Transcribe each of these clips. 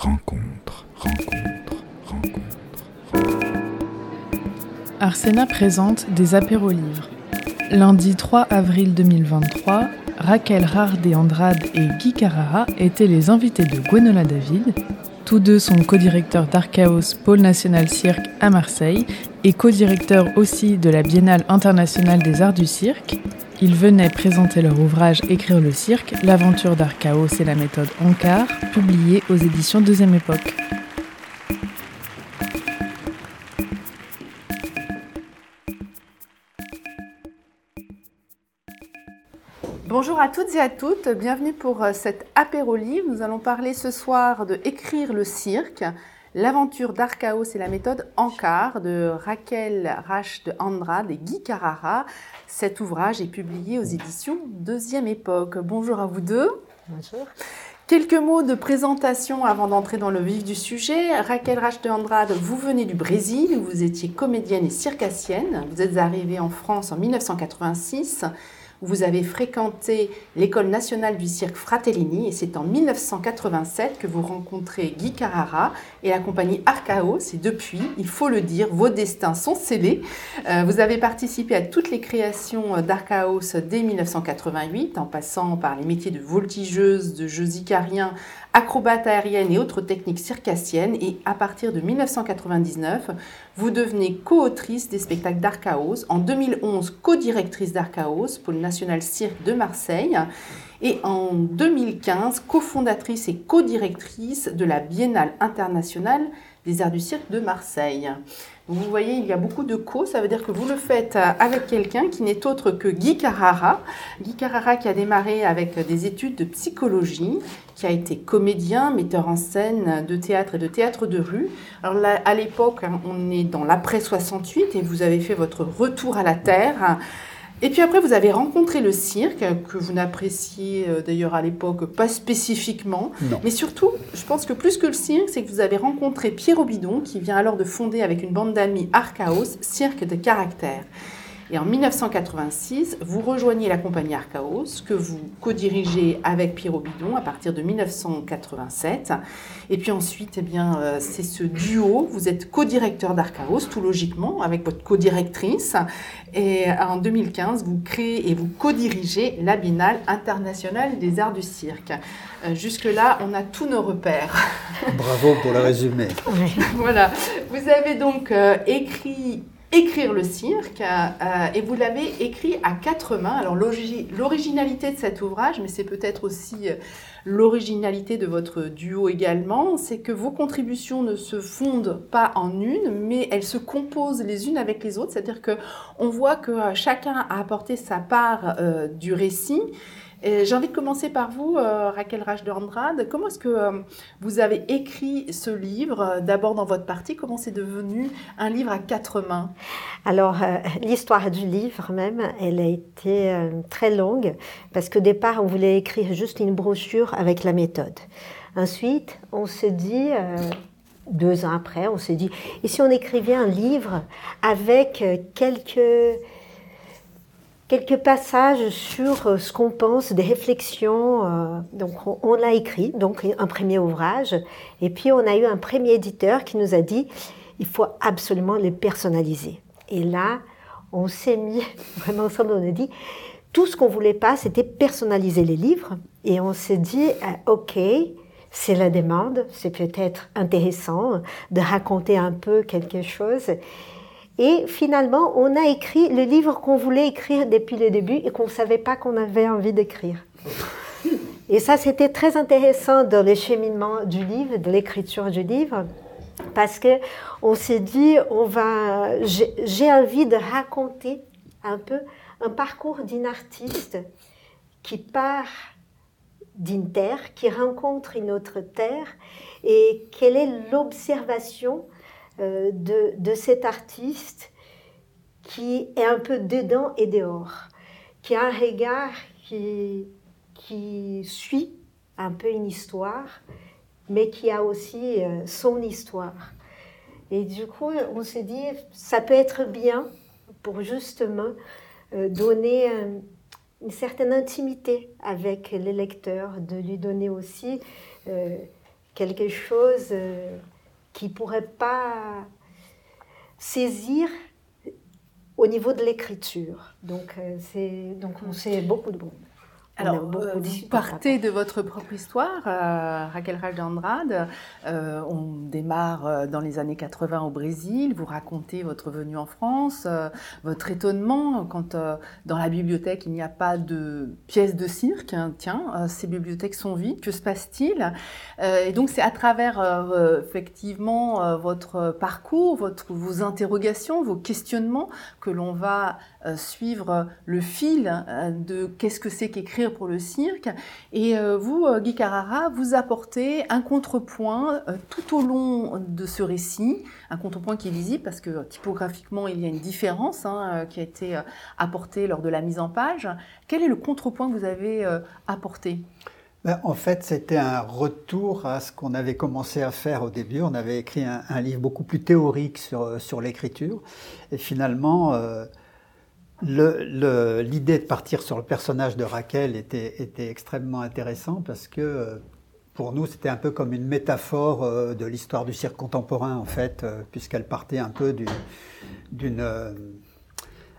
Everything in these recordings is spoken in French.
rencontre, rencontre, rencontre. Arsena présente des apéros-livres. Lundi 3 avril 2023, Raquel Rardé Andrade et Guy Carrara étaient les invités de Gwenola David. Tous deux sont co-directeurs d'Archaos Pôle National Cirque à Marseille et co-directeurs aussi de la Biennale internationale des arts du cirque. Ils venaient présenter leur ouvrage Écrire le cirque, l'aventure d'Archaos et la méthode Ankar, publié aux éditions Deuxième Époque. Bonjour à toutes et à toutes, bienvenue pour euh, cet apéro. Nous allons parler ce soir de Écrire le cirque, l'aventure d'Archaos et la méthode Ankar de Raquel Rache de Andrade et Guy Carrara. Cet ouvrage est publié aux éditions Deuxième Époque. Bonjour à vous deux. Bonjour. Quelques mots de présentation avant d'entrer dans le vif du sujet. Raquel Rache de Andrade, vous venez du Brésil, où vous étiez comédienne et circassienne. Vous êtes arrivée en France en 1986. Vous avez fréquenté l'École nationale du cirque Fratellini et c'est en 1987 que vous rencontrez Guy Carrara et la compagnie Archaos. Et depuis, il faut le dire, vos destins sont scellés. Euh, vous avez participé à toutes les créations d'Archaos dès 1988, en passant par les métiers de voltigeuse, de jeux icariens, acrobate aérienne et autres techniques circassiennes. Et à partir de 1999, vous devenez co-autrice des spectacles d'Archaos. En 2011, co-directrice d'Archaos, pôle national cirque de Marseille. Et en 2015, cofondatrice et co-directrice de la Biennale internationale des arts du cirque de Marseille. Vous voyez, il y a beaucoup de co, ça veut dire que vous le faites avec quelqu'un qui n'est autre que Guy Carrara. Guy Carrara qui a démarré avec des études de psychologie, qui a été comédien, metteur en scène de théâtre et de théâtre de rue. Alors là, à l'époque, hein, on est dans l'après 68 et vous avez fait votre retour à la Terre. Et puis après, vous avez rencontré le cirque, que vous n'appréciez euh, d'ailleurs à l'époque pas spécifiquement. Non. Mais surtout, je pense que plus que le cirque, c'est que vous avez rencontré Pierre Obidon, qui vient alors de fonder avec une bande d'amis Archaos, Cirque de Caractère. Et en 1986, vous rejoignez la compagnie Archaos, que vous co-dirigez avec Pierre Obidon à partir de 1987. Et puis ensuite, eh bien, euh, c'est ce duo. Vous êtes co-directeur d'Archaos, tout logiquement, avec votre co-directrice. Et en 2015, vous créez et vous co-dirigez la Biennale internationale des arts du cirque. Euh, Jusque-là, on a tous nos repères. Bravo pour le résumé. voilà. Vous avez donc euh, écrit Écrire le cirque, et vous l'avez écrit à quatre mains. Alors l'origi- l'originalité de cet ouvrage, mais c'est peut-être aussi euh, l'originalité de votre duo également, c'est que vos contributions ne se fondent pas en une, mais elles se composent les unes avec les autres. C'est-à-dire que on voit que euh, chacun a apporté sa part euh, du récit. J'ai envie de commencer par vous, euh, Raquel Rach de Andrade. Comment est-ce que euh, vous avez écrit ce livre euh, D'abord dans votre partie, comment c'est devenu un livre à quatre mains? Alors, l'histoire du livre même, elle a été très longue parce qu'au départ, on voulait écrire juste une brochure avec la méthode. Ensuite, on s'est dit, deux ans après, on s'est dit, et si on écrivait un livre avec quelques, quelques passages sur euh, ce qu'on pense, des réflexions. euh, donc, on, on l'a écrit, donc un premier ouvrage. Et puis, on a eu un premier éditeur qui nous a dit, il faut absolument les personnaliser. Et là, on s'est mis vraiment ensemble, on a dit, tout ce qu'on voulait pas, c'était personnaliser les livres. Et on s'est dit, euh, OK, c'est la demande, c'est peut-être intéressant de raconter un peu quelque chose. Et finalement, on a écrit le livre qu'on voulait écrire depuis le début et qu'on ne savait pas qu'on avait envie d'écrire. Et ça, c'était très intéressant dans le cheminement du livre, de l'écriture du livre, parce que on s'est dit, on va, j'ai envie de raconter un peu un parcours d'une artiste qui part d'une terre, qui rencontre une autre terre, et quelle est l'observation de, de cet artiste qui est un peu dedans et dehors, qui a un regard qui, qui suit un peu une histoire, mais qui a aussi euh, son histoire. Et du coup, on s'est dit, ça peut être bien pour justement euh, donner euh, une certaine intimité avec le lecteur, de lui donner aussi euh, quelque chose euh, qui ne pourrait pas saisir au niveau de l'écriture. Donc, euh, donc on sait beaucoup de bon. Alors, euh, vous partez par de votre propre histoire, euh, Raquel Raldandrade. Euh, on démarre euh, dans les années 80 au Brésil. Vous racontez votre venue en France, votre étonnement quand dans la bibliothèque il n'y a pas de pièces de cirque. hein. Tiens, ces bibliothèques sont vides. Que se passe-t-il? Et donc c'est à travers effectivement votre parcours, votre, vos interrogations, vos questionnements que l'on va suivre le fil de qu'est-ce que c'est qu'écrire pour le cirque. Et euh, vous, euh, Guy Carrara, vous apportez un contrepoint euh, tout au long de ce récit, un contrepoint qui est visible parce que typographiquement il y a une différence hein, qui a été apportée lors de la mise en page. Quel est le contrepoint que vous avez apporté? Ben, En fait, c'était un retour à ce qu'on avait commencé à faire au début. On avait écrit un, livre beaucoup plus théorique sur, sur l'écriture. Et finalement, l'idée de partir sur le personnage de Raquel était, extrêmement intéressant parce que euh, pour nous, c'était un peu comme une métaphore euh, de l'histoire du cirque contemporain, en fait, euh, puisqu'elle partait un peu du- d'une...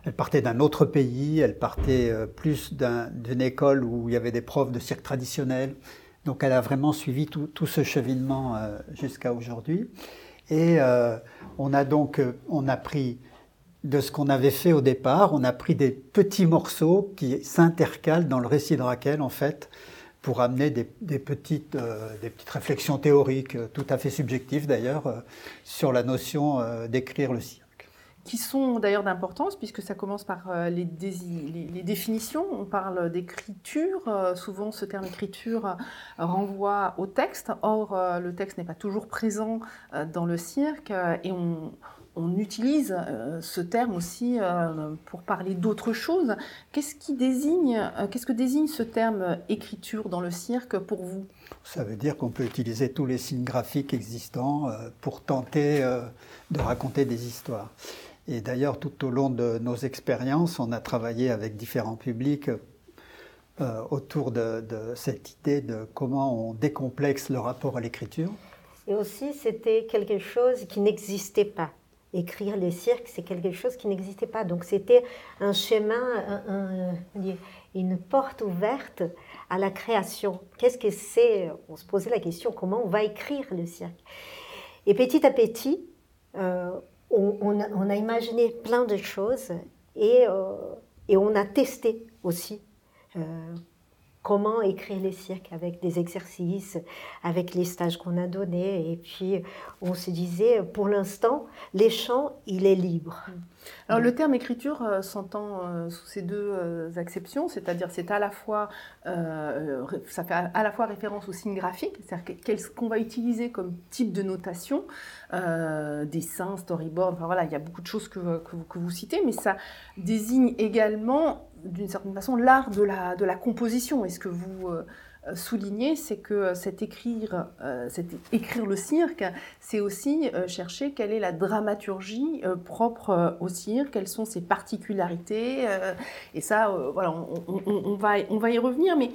elle partait d'un autre pays, elle partait plus d'un- d'une école où il y avait des profs de cirque traditionnel. Donc elle a vraiment suivi tout, tout ce cheminement jusqu'à aujourd'hui. Et on a donc on a pris de ce qu'on avait fait au départ, on a pris des petits morceaux qui s'intercalent dans le récit de Raquel en fait pour amener des, petites, euh, des petites réflexions théoriques, euh, tout à fait subjectives d'ailleurs, euh, sur la notion d'écrire le cirque. qui sont d'ailleurs d'importance puisque ça commence par les, les- définitions. On parle d'écriture. souvent, ce terme écriture renvoie au texte. Or, le texte n'est pas toujours présent dans le cirque et on, on utilise euh, ce terme aussi euh, pour parler d'autre chose. Qu'est-ce qui désigne, euh, qu'est-ce que désigne ce terme écriture dans le cirque pour vous? Ça veut dire qu'on peut utiliser tous les signes graphiques existants euh, pour tenter euh, de raconter des histoires. Et d'ailleurs, tout au long de nos expériences, on a travaillé avec différents publics euh, autour de, de cette idée de comment on décomplexe le rapport à l'écriture. Et aussi, c'était quelque chose qui n'existait pas. Écrire les cirques, c'est quelque chose qui n'existait pas. Donc, c'était un chemin, une porte ouverte à la création. Qu'est-ce que c'est? On se posait la question comment on va écrire le cirque? Et petit à petit, euh, on, a, imaginé plein de choses et, euh, on a testé aussi. euh, comment écrire les cirques avec des exercices, avec les stages qu'on a donnés. Et puis, on se disait, pour l'instant, les chants, il est libre. Alors le terme écriture euh, s'entend euh, sous ces deux euh, acceptions, c'est-à-dire c'est à la fois euh, ça fait à, la fois référence au signe graphique, c'est-à-dire qu'on va utiliser comme type de notation, dessin, storyboard, enfin voilà, il y a beaucoup de choses que, que vous citez, mais ça désigne également d'une certaine façon l'art de la, de la composition. Et ce que vous euh, soulignez, c'est que euh, cet écrire, euh, cet écrire le cirque, c'est aussi chercher quelle est la dramaturgie propre au cirque, quelles sont ses particularités. et ça, voilà, on, va, on va y revenir. Mais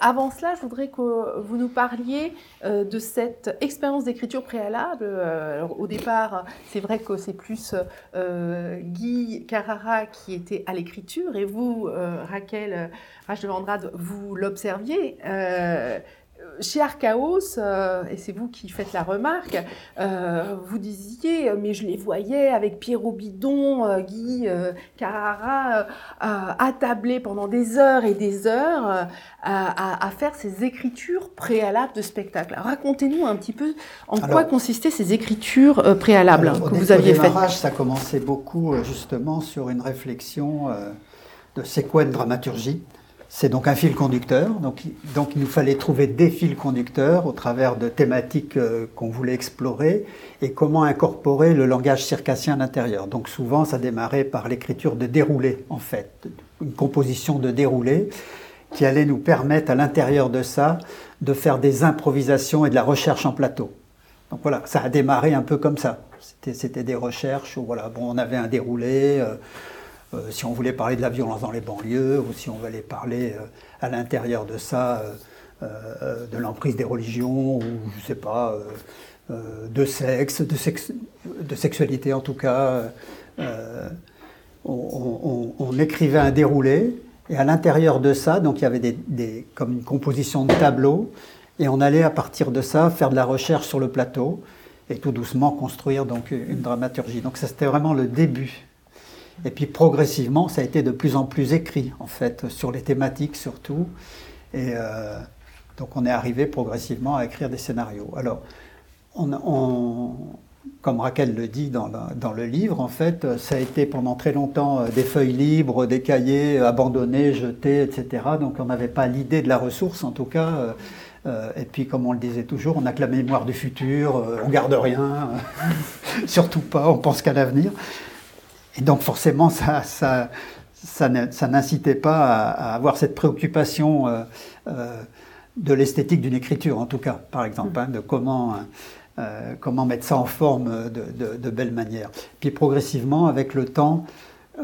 avant cela, je voudrais que vous nous parliez de cette expérience d'écriture préalable. Au départ, c'est vrai que c'est plus Guy Carrara qui était à l'écriture et vous, Raquel euh, Rach de Landrade, vous l'observiez. Euh, chez Archaos, euh, et c'est vous qui faites la remarque, euh, vous disiez, euh, mais je les voyais avec Pierrot Bidon, euh, Guy Carrara, attablés pendant des heures et des heures à, faire ces écritures préalables de spectacle. Racontez-nous un petit peu en quoi consistaient ces écritures préalables Alors, que vous aviez faites. ça commençait beaucoup justement sur une réflexion de c'est quoi une dramaturgie. C'est donc un fil conducteur. Donc, donc il nous fallait trouver des fils conducteurs au travers de thématiques euh, qu'on voulait explorer et comment incorporer le langage circassien à l'intérieur. Donc souvent, ça démarrait par l'écriture de déroulés, en fait, une composition de déroulés qui allait nous permettre à l'intérieur de ça de faire des improvisations et de la recherche en plateau. Donc voilà, ça a démarré un peu comme ça. C'était, c'était des recherches où voilà, bon, on avait un déroulé. euh, euh, si on voulait parler de la violence dans les banlieues, ou si on voulait parler euh, à l'intérieur de ça euh, de l'emprise des religions, ou je ne sais pas, de sexe, de, sexualité en tout cas. On, écrivait un déroulé, et à l'intérieur de ça, donc il y avait comme une composition de tableaux, et on allait à partir de ça faire de la recherche sur le plateau et tout doucement construire donc une dramaturgie. Donc ça c'était vraiment le début. Et puis progressivement, ça a été de plus en plus écrit en fait sur les thématiques surtout. Et euh, donc on est arrivé progressivement à écrire des scénarios. Alors comme Raquel le dit dans, le livre, en fait, ça a été pendant très longtemps euh, des feuilles libres, des cahiers abandonnés, jetés, etc. Donc on n'avait pas l'idée de la ressource en tout cas. Euh, euh, et puis, comme on le disait toujours, on n'a que la mémoire du futur, euh, on garde rien, surtout pas, on pense qu'à l'avenir. Et donc, forcément, ça, ça, ça, n'incitait pas à, avoir cette préoccupation euh, de l'esthétique d'une écriture, en tout cas, par exemple, hein, de comment, comment mettre ça en forme de, de, de belle manière. Puis, progressivement, avec le temps,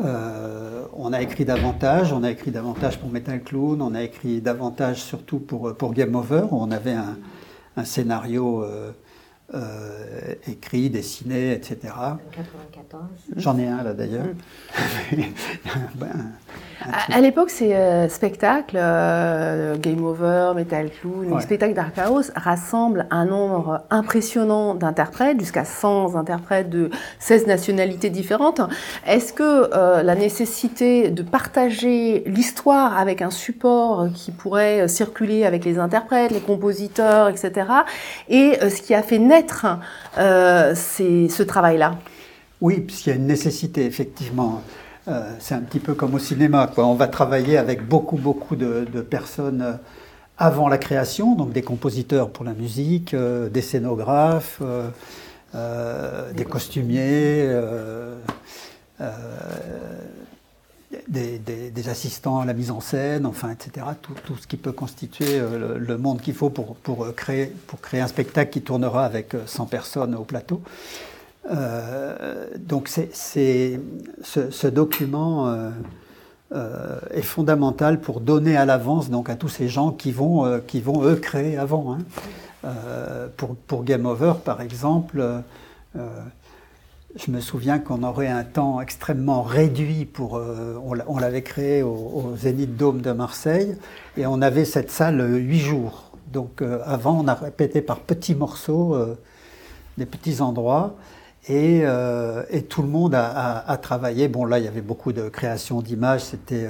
euh, on a écrit davantage, on a écrit davantage pour Metal Clown, on a écrit davantage surtout pour, pour Game Over, où on avait un, un scénario euh, euh, écrit, dessiné, etc. 94. J'en ai un là d'ailleurs. Mm. Ben, à, l'époque, ces euh, spectacles, euh, Game Over, Metal Clown, les spectacles Dark House rassemblent un nombre impressionnant d'interprètes, jusqu'à 100 interprètes de 16 nationalités différentes. Est-ce que la nécessité de partager l'histoire avec un support qui pourrait circuler avec les interprètes, les compositeurs, etc., est ce qui a fait naître euh, ce travail-là Oui, puisqu'il y a une nécessité, effectivement. Euh, c'est un petit peu comme au cinéma. Quoi. On va travailler avec beaucoup, beaucoup de, personnes euh, avant la création, donc des compositeurs pour la musique, des scénographes, des costumiers des, assistants à la mise en scène, enfin, etc. Tout, ce qui peut constituer euh, le, monde qu'il faut euh, créer, pour créer un spectacle qui tournera avec 100 euh, personnes au plateau. donc c'est, ce, document est fondamental pour donner à l'avance donc à tous ces gens qui vont, qui vont eux créer avant. Hein. pour, Game Over, par exemple, je me souviens qu'on aurait un temps extrêmement réduit pour. Euh, on l'avait créé au, Zénith Dôme de Marseille et on avait cette salle huit jours. Donc euh, avant, on a répété par petits morceaux euh, des petits endroits et, tout le monde a, a, travaillé. Bon, là, il y avait beaucoup de création d'images. C'était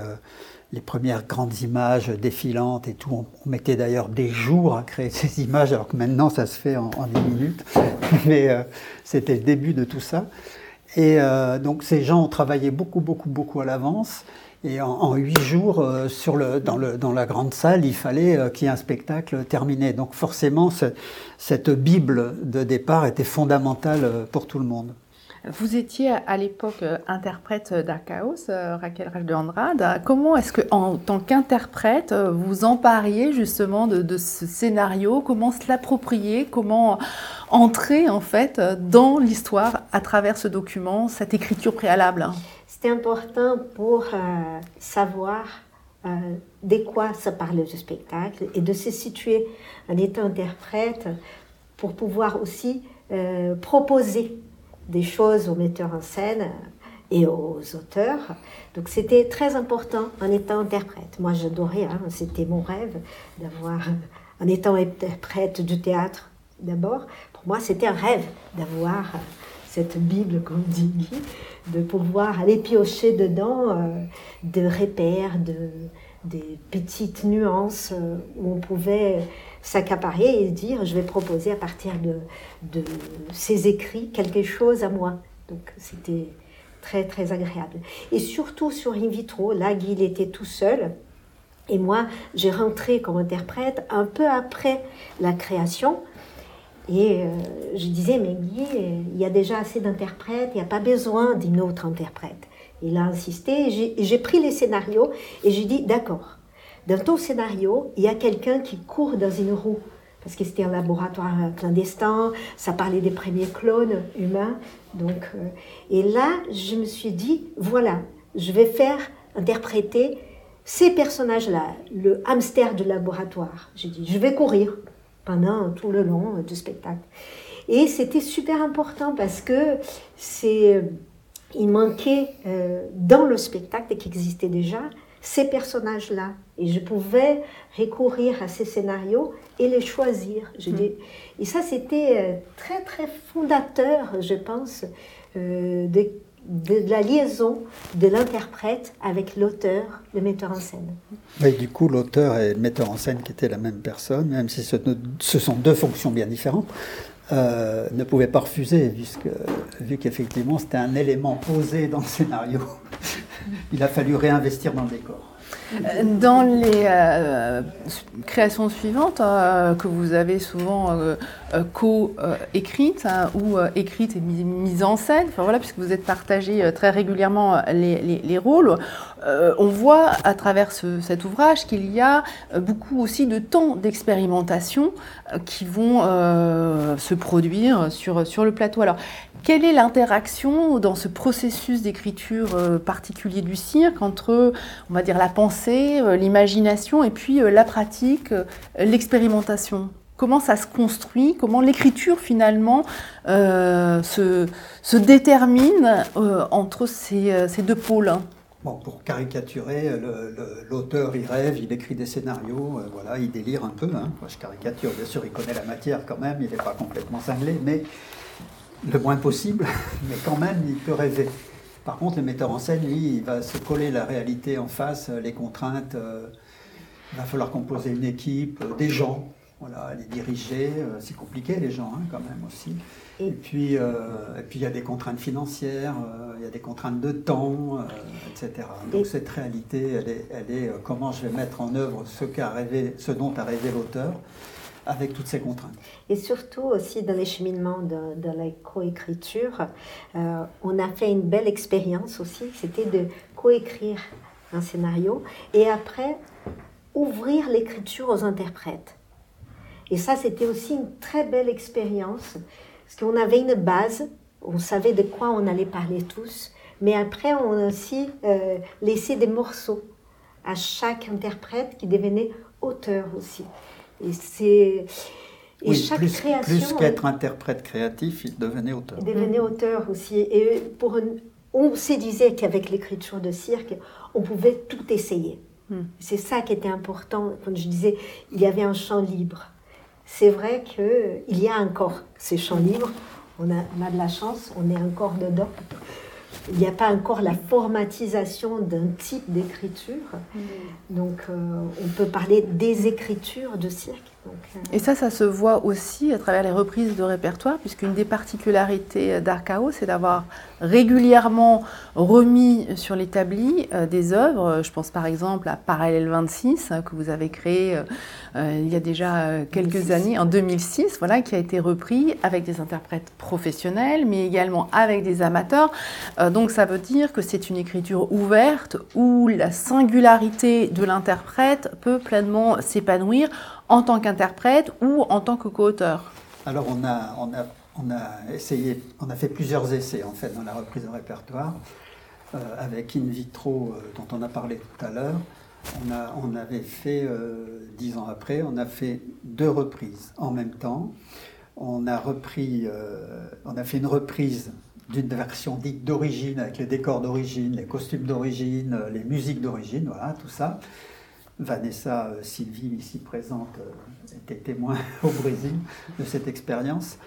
les premières grandes images défilantes et tout. On, mettait d'ailleurs des jours à créer ces images, alors que maintenant ça se fait en, 10 minutes. Mais euh, c'était le début de tout ça. Et euh, donc ces gens ont travaillé beaucoup, beaucoup, beaucoup à l'avance. Et en huit jours, euh, dans, la grande salle, il fallait qu'il y ait un spectacle terminé. Donc forcément, cette Bible de départ était fondamentale pour tout le monde. Vous étiez à l'époque euh, interprète d'Archaos, euh, Raquel Rage de Andrade. Comment est-ce que, en tant qu'interprète, euh, vous empariez justement de, ce scénario? Comment se l'approprier? Comment entrer en fait dans l'histoire à travers ce document, cette écriture préalable? C'était important pour savoir de quoi ça parlait du spectacle et de se situer en étant interprète pour pouvoir aussi proposer des choses aux metteurs en scène et aux auteurs. Donc c'était très important en étant interprète. Moi j'adorais, hein, c'était mon rêve d'avoir, en étant interprète du théâtre d'abord, pour moi c'était un rêve d'avoir cette Bible, comme dit de pouvoir aller piocher dedans euh, de repères, de, des petites nuances euh, où on pouvait s'accaparer et dire je vais proposer à partir de, de ces écrits quelque chose à moi. Donc c'était très très agréable. Et surtout sur In vitro, là Guy était tout seul. Et moi, j'ai rentré comme interprète un peu après la création. Et euh, je disais, mais Guy, il y a déjà assez d'interprètes, il n'y a pas besoin d'une autre interprète. Il a insisté, j'ai pris les scénarios et j'ai dit, d'accord, dans ton scénario, il y a quelqu'un qui court dans une roue, parce que c'était un laboratoire clandestin, ça parlait des premiers clones humains. Donc, euh, et là, je me suis dit, voilà, je vais faire interpréter ces personnages-là, le hamster du laboratoire, j'ai dit, je vais courir pendant tout le long du spectacle. Et c'était super important parce que c'est, il manquait euh, dans le spectacle qui existait déjà ces personnages-là. Et je pouvais recourir à ces scénarios et les choisir. Je dis, et ça, c'était euh, très, très fondateur, je pense, euh, de, de, la liaison de l'interprète avec l'auteur, le metteur en scène. Oui, du coup, l'auteur et le metteur en scène, qui étaient la même personne, même si ce, ce sont deux fonctions bien différentes, euh, ne pouvaient pas refuser, puisque, vu qu'effectivement c'était un élément posé dans le scénario. Il a fallu réinvestir dans le décor. Dans les euh, créations suivantes euh, que vous avez souvent euh, co-écrites hein, ou écrites et mises en scène, enfin voilà, puisque vous êtes partagé très régulièrement les, rôles, on voit à travers cet ouvrage qu'il y a beaucoup aussi de temps d'expérimentation qui vont se produire sur, sur le plateau. Alors, quelle est l'interaction dans ce processus d'écriture euh, particulier du cirque entre, on va dire, la pensée, euh, l'imagination et puis euh, la pratique, l'expérimentation? Comment ça se construit? Comment l'écriture finalement se, détermine entre ces, deux pôles? Pour caricaturer, l'auteur, il rêve, il écrit des scénarios, voilà, il délire un peu. Hein. je caricature, bien sûr, il connaît la matière quand même, il n'est pas complètement cinglé, mais le moins possible, mais quand même, il peut rêver. Par contre, le metteur en scène, lui, il va se coller la réalité en face, les contraintes. Euh, il va falloir composer une équipe, euh, des gens, voilà, les diriger. Euh, c'est compliqué, les gens, hein, quand même aussi. Et puis, et puis il y a des contraintes financières, il y a des contraintes de temps, etc. Donc cette réalité, elle est, elle est comment je vais mettre en œuvre ce, qu'a rêvé, ce dont a rêvé l'auteur avec toutes ces contraintes. Et surtout aussi dans les cheminements de, la coécriture, euh, on a fait une belle expérience aussi, c'était de coécrire un scénario et après ouvrir l'écriture aux interprètes. Et ça, c'était aussi une très belle expérience, parce qu'on avait une base, on savait de quoi on allait parler tous, mais après, on a aussi euh, laissé des morceaux à chaque interprète qui devenait auteur aussi. Et c'est. Et chaque plus, création. Plus qu'être interprète créatif, il devenait auteur. Il devenait auteur aussi. Et pour on se disait qu'avec l'écriture de cirque, on pouvait tout essayer. Hmm. C'est ça qui était important. Quand je disais, il y avait un champ libre. C'est vrai qu'il y a encore ces champs libres. On a, on a de la chance, on est encore dedans il n'y a pas encore la formatisation d'un type d'écriture. Mm. Donc, euh, on peut parler des écritures de cirque. Euh, Et ça, ça se voit aussi à travers les reprises de répertoire, puisqu'une des particularités d'Arcao, c'est d'avoir régulièrement remis sur l'établi euh, des œuvres. Je pense par exemple à Parallèle 26, hein, que vous avez créé il y a déjà quelques années, en 2006, voilà, qui a été repris avec des interprètes professionnels, mais également avec des amateurs donc ça veut dire que c'est une écriture ouverte où la singularité de l'interprète peut pleinement s'épanouir en tant qu'interprète ou en tant que co-auteur. Alors on a, on, a, on a essayé, on a fait plusieurs essais en fait dans la reprise de répertoire euh, avec In Vitro euh, dont on a parlé tout à l'heure. On, a, on avait fait, euh, dix ans après, on a fait deux reprises en même temps. On a repris, on a fait une reprise d'une version dite d'origine, avec les décors d'origine, les costumes d'origine, les musiques d'origine, voilà, tout ça. Vanessa euh, Sylvie, ici présente, euh, était témoin au Brésil de cette expérience.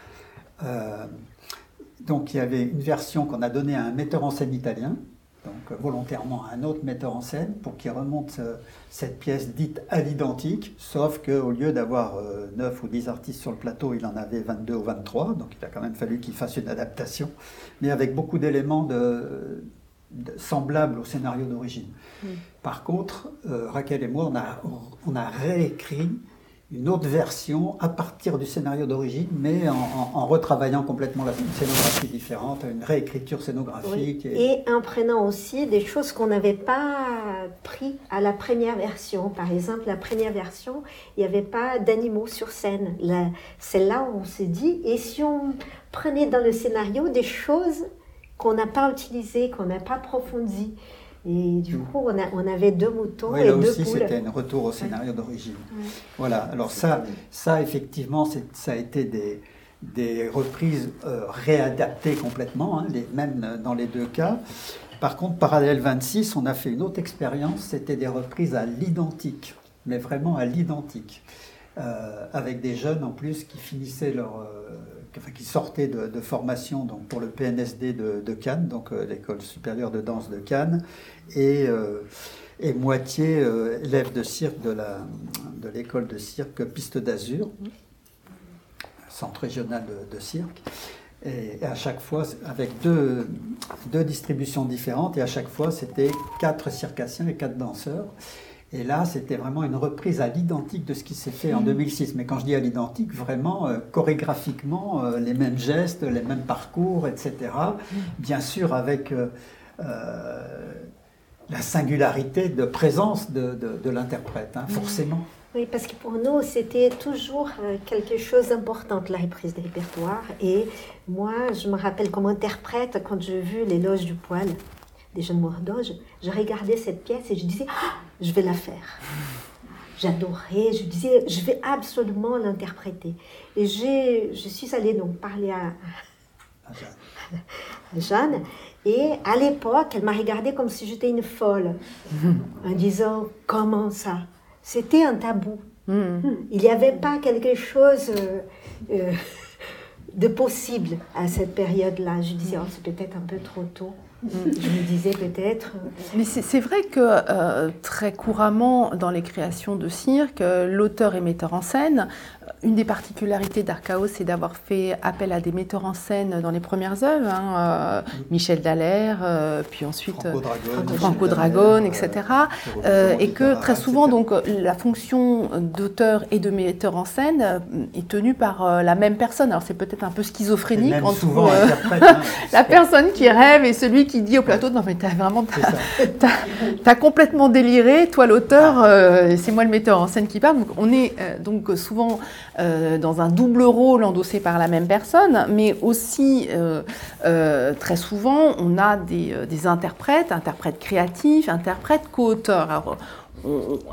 donc il y avait une version qu'on a donnée à un metteur en scène italien, donc volontairement à un autre metteur en scène pour qu'il remonte cette pièce dite à l'identique, sauf qu'au lieu d'avoir 9 ou 10 artistes sur le plateau, il en avait 22 ou 23, donc il a quand même fallu qu'il fasse une adaptation mais avec beaucoup d'éléments de, semblables au scénario d'origine. Mm. Par contre, euh, Raquel et moi, on a, on a réécrit une autre version à partir du scénario d'origine, mais en, retravaillant complètement la scénographie différente, une réécriture scénographique. Et... en prenant aussi des choses qu'on n'avait pas pris à la première version. Par exemple, la première version, il n'y avait pas d'animaux sur scène. C'est là où on s'est dit, et si on prenait dans le scénario des choses qu'on n'a pas utilisées, qu'on n'a pas approfondies Et du coup, on, a, on avait deux moutons Oui, et là deux aussi, poules. c'était un retour au scénario d'origine. Voilà, alors ça, ça effectivement, ça a été des, des reprises euh, réadaptées complètement, hein, les, même dans les deux cas. Par contre, Parallèle 26, on a fait une autre expérience, c'était des reprises à l'identique, mais vraiment à l'identique, euh, avec des jeunes en plus qui finissaient leur... euh, qui sortaient de, formation donc, pour le PNSD de, Cannes, donc euh, l'école supérieure de danse de Cannes, et, euh, moitié euh, élèves de cirque de la- de l'école de cirque Piste d'Azur, centre régional de, de cirque. Et à chaque fois, avec deux, deux distributions différentes, et à chaque fois, c'était quatre circassiens et quatre danseurs. Et là, c'était vraiment une reprise à l'identique de ce qui s'est fait en 2006. Mais quand je dis à l'identique, vraiment euh, chorégraphiquement, euh, les mêmes gestes, les mêmes parcours, etc. Bien sûr, avec euh, la singularité de présence de, de- de l'interprète, hein, forcément. Oui, parce que pour nous, c'était toujours quelque chose d'important, la reprise des répertoires. Et moi, je me rappelle comme interprète, quand j'ai vu l'éloge du poil des jeunes Mordoges, je regardais cette pièce et je disais, Ah, je vais la faire. J'adorais, je disais, je vais absolument l'interpréter. Et je suis allée donc parler à, à Jeanne, et à l'époque, elle m'a regardée comme si j'étais une folle, en disant, comment ça? C'était un tabou. Hmm. Il n'y avait pas quelque chose euh, euh, de possible à cette période-là. Je disais, oh, c'est peut-être un peu trop tôt. Je me disais peut-être. euh, Mais c'est vrai que euh, très couramment dans les créations de cirque, euh, l'auteur et metteur en scène, une des particularités d'Archaos, c'est d'avoir fait appel à des metteurs en scène dans les premières œuvres, hein, euh, Michel Dallaire, euh, puis ensuite Franco Dragone, Franco Michel Dragone, etc. euh, Euh, et que très souvent, etc. donc, euh, la fonction d'auteur et de metteur en scène euh, est tenue par euh, la même personne. Alors c'est peut-être un peu schizophrénique entre souvent euh, hein, la personne qui rêve et celui qui dit au plateau non mais t'as vraiment t'as, ça. t'as- t'as complètement déliré toi l'auteur euh, et c'est moi le metteur en scène qui parle donc on est euh, donc souvent euh, dans un double rôle endossé par la même personne mais aussi euh, euh, très souvent on a des, interprètes interprètes créatifs interprètes co-auteurs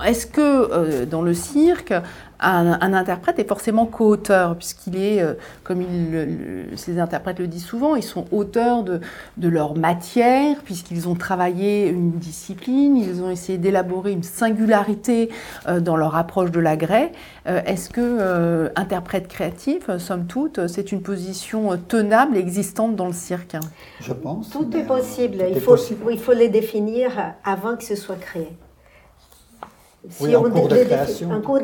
est-ce que euh, dans le cirque, un, un interprète est forcément co-auteur, puisqu'il est, euh, comme il, le- le- ces interprètes le disent souvent, ils sont auteurs de, de leur matière, puisqu'ils ont travaillé une discipline, ils ont essayé d'élaborer une singularité euh, dans leur approche de la grès. Euh, Est-ce que euh, interprète créatif, euh, somme toute, c'est une position tenable, existante dans le cirque? Je pense. Tout est possible. tout Il est faut, possible. il faut les définir avant que ce soit créé. Oui, en cours de création, en cours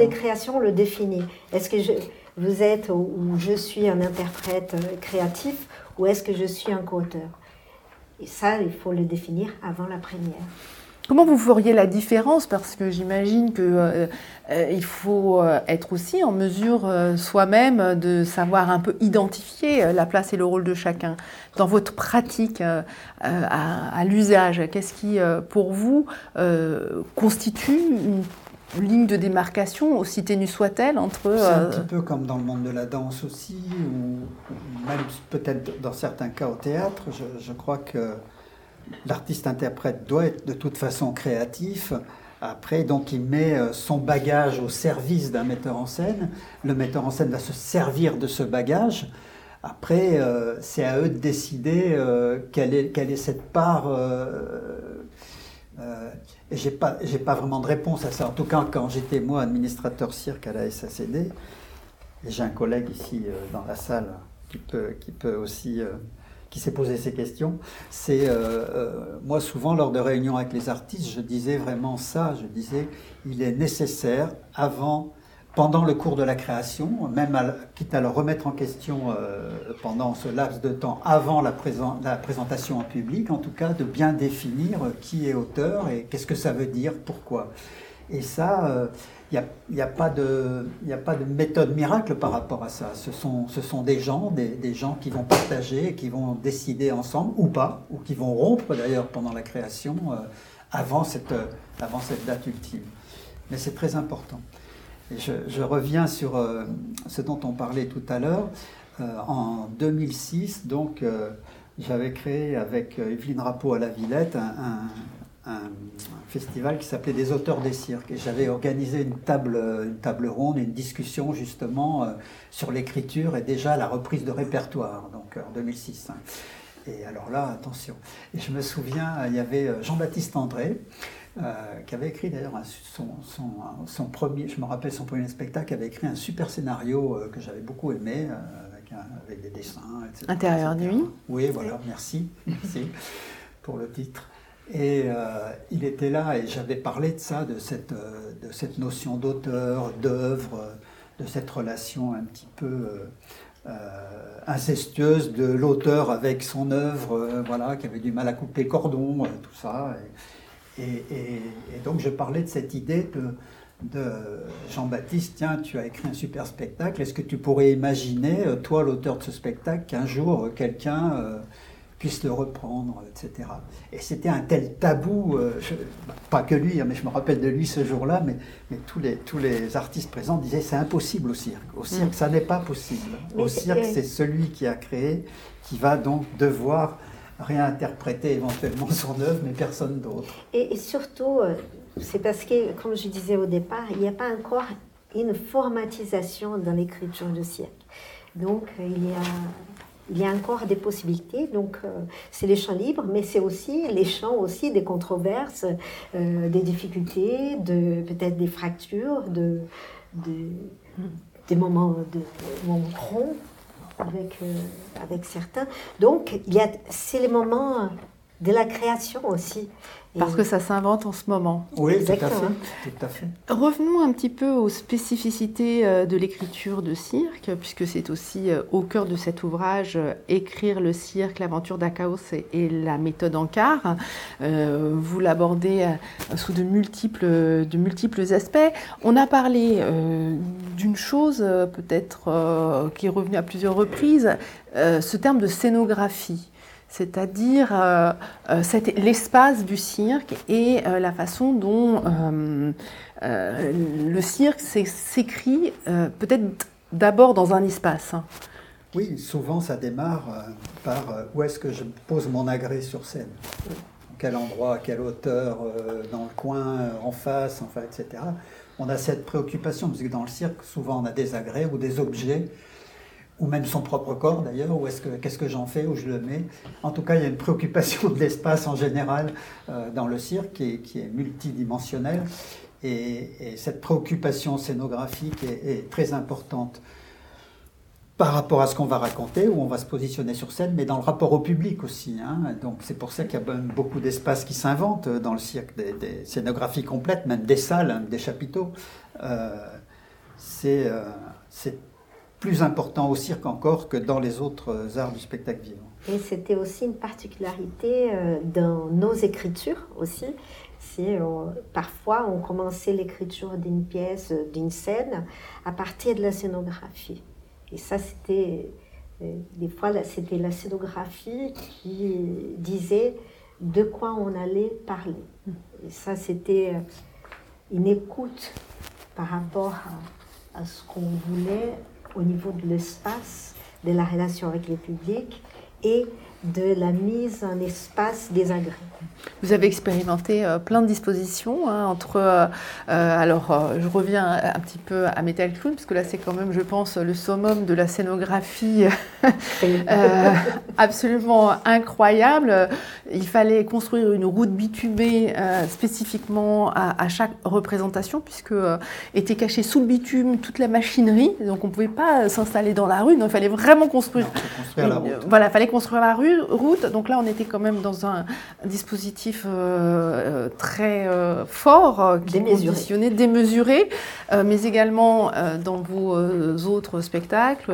on le définit. Est-ce que je, vous êtes ou ou je suis un interprète euh, créatif ou est-ce que je suis un co-auteur? Et ça, il faut le définir avant la première. Comment vous feriez la différence? Parce que j'imagine que euh, euh, il faut euh, être aussi en mesure euh, soi-même de savoir un peu identifier la place et le rôle de chacun dans votre pratique à, à l'usage. Qu'est-ce qui, pour vous, constitue une ligne de démarcation, aussi ténue soit-elle, entre C'est un petit peu comme dans le monde de la danse aussi, ou ou même peut-être dans certains cas au théâtre. Je, je crois que l'artiste-interprète doit être de toute façon créatif. Après, donc, il met euh, son bagage au service d'un metteur en scène. Le metteur en scène va se servir de ce bagage. Après, euh, c'est à eux de décider euh, quelle, est, cette part. et j'ai pas, pas vraiment de réponse à ça. En tout cas, quand j'étais moi administrateur cirque à la SACD, et j'ai un collègue ici dans la salle qui peut, qui peut aussi, qui s'est posé ces questions. C'est euh, euh, moi souvent lors de réunions avec les artistes, je disais vraiment ça. Je disais, il est nécessaire avant, pendant le cours de la création, même à, quitte à le remettre en question euh, pendant ce laps de temps avant la, la présentation en public, en tout cas de bien définir qui est auteur et qu'est-ce que ça veut dire, pourquoi. Et ça, euh, il n'y a, y a pas de méthode miracle par rapport à ça. Ce sont, des gens, des, gens qui vont partager, qui vont décider ensemble ou pas, ou qui vont rompre d'ailleurs pendant la création euh, avant, cette, euh, avant cette date ultime. Mais c'est très important. Je, reviens sur euh, ce dont on parlait tout à l'heure. Euh, en 2006, donc, euh, j'avais créé avec euh, Evelyne Rappeau à la Villette un- un, festival qui s'appelait des auteurs des cirques. Et j'avais organisé une table, une table ronde, une discussion justement euh, sur l'écriture et déjà la reprise de répertoire, donc en 2006. hein. Et alors là, attention. Et je me souviens, il y avait euh, Jean-Baptiste André, euh, qui avait écrit d'ailleurs son, son, son premier, je me rappelle son premier spectacle, qui avait écrit un super scénario euh, que j'avais beaucoup aimé, euh, avec, un- avec des dessins, etc. Intérieur etc. nuit. Oui, voilà, merci, merci pour le titre. Et euh, il était là et j'avais parlé de ça, de cette, euh, de cette notion d'auteur, d'œuvre, de cette relation un petit peu euh, incestueuse de l'auteur avec son œuvre, voilà, qui avait du mal à couper cordon, tout ça. Et, donc je parlais de cette idée de, Jean-Baptiste, tiens, tu as écrit un super spectacle, est-ce que tu pourrais imaginer, toi l'auteur de ce spectacle, qu'un jour quelqu'un puisse le reprendre, etc. Et c'était un tel tabou, euh, je- pas que lui, hein, mais je me rappelle de lui ce jour-là, mais, mais tous, les, tous les artistes présents disaient c'est impossible au cirque. Au cirque, ça n'est pas possible. Au cirque, c'est celui qui a créé qui va donc devoir réinterpréter éventuellement son œuvre, mais personne d'autre. Et, et surtout, euh, c'est parce que, comme je disais au départ, il n'y a pas encore une formatisation dans l'écriture de cirque. Donc, euh, il y a, il y a encore des possibilités. Donc, euh, c'est les champs libres, mais c'est aussi les champs aussi des controverses, euh, des difficultés, de peut-être des fractures, de, de- des moments de, moments ronds avec, euh, avec certains. Donc, il y a, c'est les moments de la création aussi. Parce que ça s'invente en ce moment. Oui, tout à Exactement. fait. Tout à fait. Revenons un petit peu aux spécificités euh, de l'écriture de cirque, puisque c'est aussi euh, au cœur de cet ouvrage euh, Écrire le cirque, l'aventure d'Akaos et, la méthode Ankar. Vous l'abordez sous de multiples, de multiples aspects. On a parlé d'une chose peut-être qui est revenue à plusieurs reprises, ce terme de scénographie. C'est-à-dire euh, euh, l'espace du cirque et euh, la façon dont le cirque s'é- s'écrit peut-être d'abord dans un espace. hein. Oui, souvent ça démarre par où est-ce que je pose mon agrès sur scène? Quel endroit, quelle hauteur, dans le coin, en face, enfin, etc. On a cette préoccupation, parce que dans le cirque, souvent on a des agrès ou des objets, ou même son propre corps d'ailleurs, où est-ce que, qu'est-ce que j'en fais, où je le mets. En tout cas, il y a une préoccupation de l'espace en général euh, dans le cirque qui est, qui est multidimensionnelle. Et, et cette préoccupation scénographique est- très importante par rapport à ce qu'on va raconter, où on va se positionner sur scène, mais dans le rapport au public aussi. hein. Donc c'est pour ça qu'il y a beaucoup d'espaces qui s'inventent euh, dans le cirque, des, scénographies complètes, même des salles, hein, des chapiteaux. Euh, c'est euh, plus important au cirque encore que dans les autres euh, arts du spectacle vivant. Et c'était aussi une particularité euh, dans nos écritures aussi. Euh, parfois on commençait l'écriture d'une pièce, d'une scène, à partir de la scénographie. Et ça, c'était des fois c'était la scénographie qui disait de quoi on allait parler. Et ça, c'était une écoute par rapport à ce qu'on voulait au niveau de l'espace, de la relation avec le public et de la mise en espace des agrès. Vous avez expérimenté euh, plein de dispositions hein, entre. euh, euh, alors, euh, je reviens un, petit peu à Metal Clown, parce que là, c'est quand même, je pense, le summum de la scénographie euh, absolument incroyable. Il fallait construire une route bitumée euh, spécifiquement à, à chaque représentation, puisque euh, était cachée sous le bitume toute la machinerie, donc on ne pouvait pas s'installer dans la rue, donc il fallait vraiment construire construire la route. Voilà, fallait construire la rue, route. Donc là, on était quand même dans un dispositif euh, euh, très euh, fort, qui Démesuré. mais également dans vos autres spectacles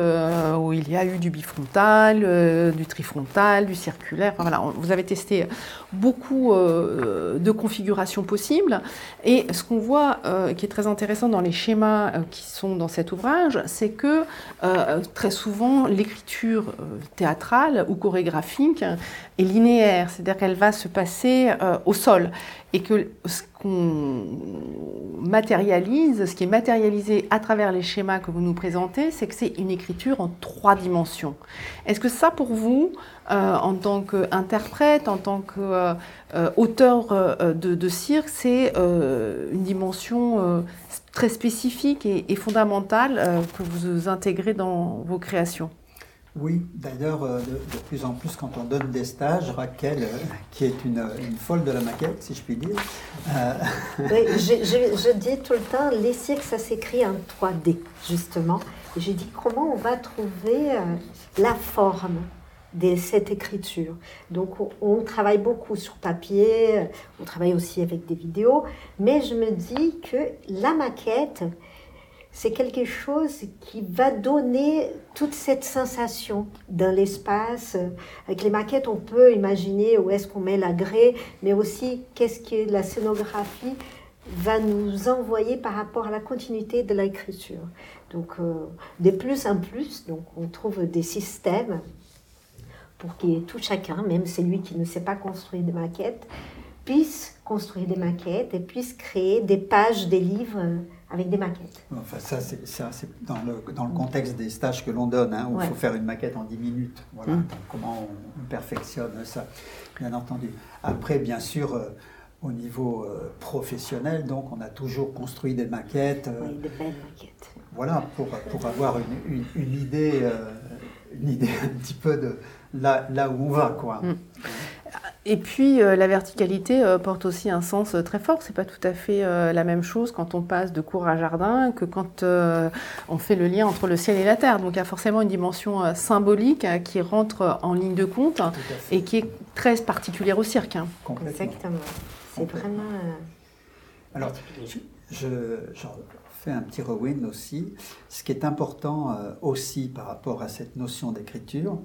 où il y a eu du bifrontal, du trifrontal, du circulaire. Enfin, voilà, on- vous avez testé beaucoup de configurations possibles. Et ce qu'on voit qui est très intéressant dans les schémas qui sont dans cet ouvrage, c'est que très souvent l'écriture théâtrale ou chorégraphique est linéaire, c'est-à-dire qu'elle va se passer euh, au sol et que ce qu'on matérialise, ce qui est matérialisé à travers les schémas que vous nous présentez, c'est que c'est une écriture en trois dimensions. Est-ce que ça, pour vous, euh, en tant qu'interprète, en tant qu'auteur euh, de, de, cirque, c'est une dimension très spécifique et, et fondamentale que vous intégrez dans vos créations? Oui, d'ailleurs, euh, de, plus en plus, quand on donne des stages, Raquel, euh, qui est une, folle de la maquette, si je puis dire. Euh, oui, je, dis tout le temps, les cirques, ça s'écrit en 3D, justement. Je dis comment on va trouver la forme de cette écriture? Donc, on, travaille beaucoup sur papier, on travaille aussi avec des vidéos, mais je me dis que la maquette, c'est quelque chose qui va donner toute cette sensation dans l'espace. Avec les maquettes, on peut imaginer où est-ce qu'on met la grès, mais aussi qu'est-ce que la scénographie va nous envoyer par rapport à la continuité de l'écriture. Donc, euh, des plus en plus, donc on trouve des systèmes pour que tout chacun, même celui qui ne sait pas construire des maquettes, puisse construire des maquettes et puisse créer des pages des livres avec des maquettes. Enfin, ça, c'est dans le, dans le contexte des stages que l'on donne, hein, où il faut faire une maquette en 10 minutes. Voilà, mmh. comment on, perfectionne ça, bien entendu. Après, bien sûr, euh, au niveau euh, professionnel, donc, on a toujours construit des maquettes. Euh, oui, de belles maquettes. Voilà, pour, pour avoir une, une, idée, une idée un petit peu de là, là où on va, quoi. Mmh. Et puis euh, la verticalité euh, porte aussi un sens euh, très fort. C'est pas tout à fait la même chose quand on passe de cour à jardin que quand on fait le lien entre le ciel et la terre. Donc il y a forcément une dimension symbolique qui rentre en ligne de compte et qui est très particulière au cirque. Hein. Exactement. C'est vraiment. Alors, je, fais un petit rewind aussi. Ce qui est important aussi par rapport à cette notion d'écriture,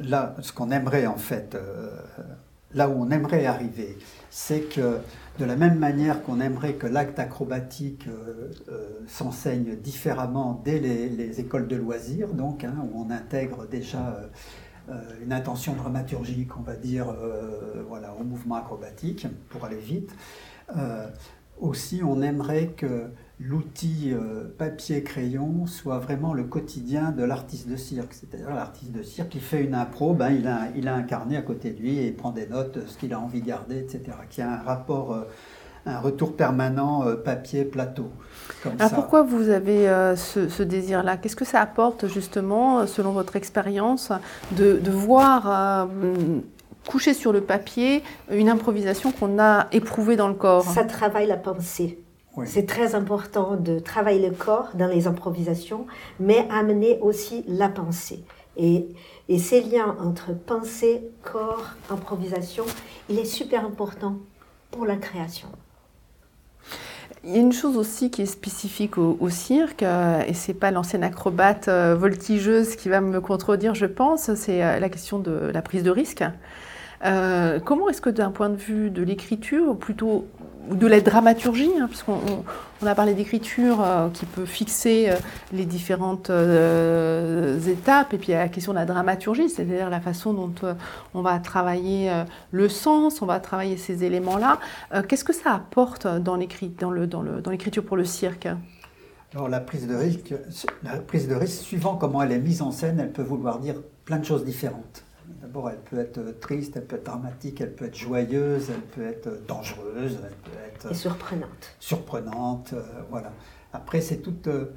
là, ce qu'on aimerait en fait, euh, là où on aimerait arriver, c'est que de la même manière qu'on aimerait que l'acte acrobatique euh, euh, s'enseigne différemment dès les, écoles de loisirs, donc hein, où on intègre déjà une intention dramaturgique, on va dire, voilà, au mouvement acrobatique pour aller vite. aussi, on aimerait que l'outil euh, papier-crayon soit vraiment le quotidien de l'artiste de cirque. C'est-à-dire l'artiste de cirque, il fait une impro, ben, il, a, il a un carnet à côté de lui et il prend des notes, ce qu'il a envie de garder, etc. Qui a un rapport, euh, un retour permanent euh, papier-plateau. Alors pourquoi vous avez ce, désir-là? Qu'est-ce que ça apporte justement, selon votre expérience, de, de voir coucher sur le papier une improvisation qu'on a éprouvée dans le corps? Ça travaille la pensée. C'est très important de travailler le corps dans les improvisations, mais amener aussi la pensée. Et, et ces liens entre pensée, corps, improvisation, il est super important pour la création. Il y a une chose aussi qui est spécifique au, cirque, euh, et c'est pas l'ancienne acrobate euh, voltigeuse qui va me contredire, je pense, c'est euh, la question de la prise de risque. comment est-ce que d'un point de vue de l'écriture, ou plutôt de la dramaturgie, hein, puisqu'on on, a parlé d'écriture euh, qui peut fixer euh, les différentes euh, étapes, et puis il y a la question de la dramaturgie, c'est-à-dire la façon dont on va travailler le sens, on va travailler ces éléments-là. Qu'est-ce que ça apporte dans l'écriture dans le, pour le cirque? Alors la prise de risque, la prise de risque, suivant comment elle est mise en scène, elle peut vouloir dire plein de choses différentes. D'abord, elle peut être triste, elle peut être dramatique, elle peut être joyeuse, elle peut être dangereuse, elle peut être... Et surprenante. Surprenante, euh, voilà. Après, c'est toute... Euh,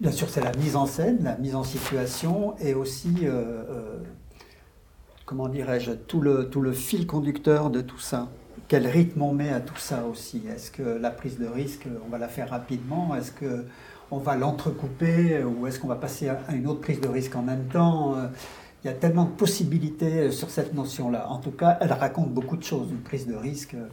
bien sûr, c'est la mise en scène, la mise en situation, et aussi, euh, comment dirais-je, tout le, tout le fil conducteur de tout ça. Quel rythme on met à tout ça aussi? Est-ce que la prise de risque, on va la faire rapidement? Est-ce que on va l'entrecouper ou est-ce qu'on va passer à une autre prise de risque en même temps? Il y a tellement de possibilités euh, sur cette notion-là. En tout cas, elle raconte beaucoup de choses, une prise de risque, euh,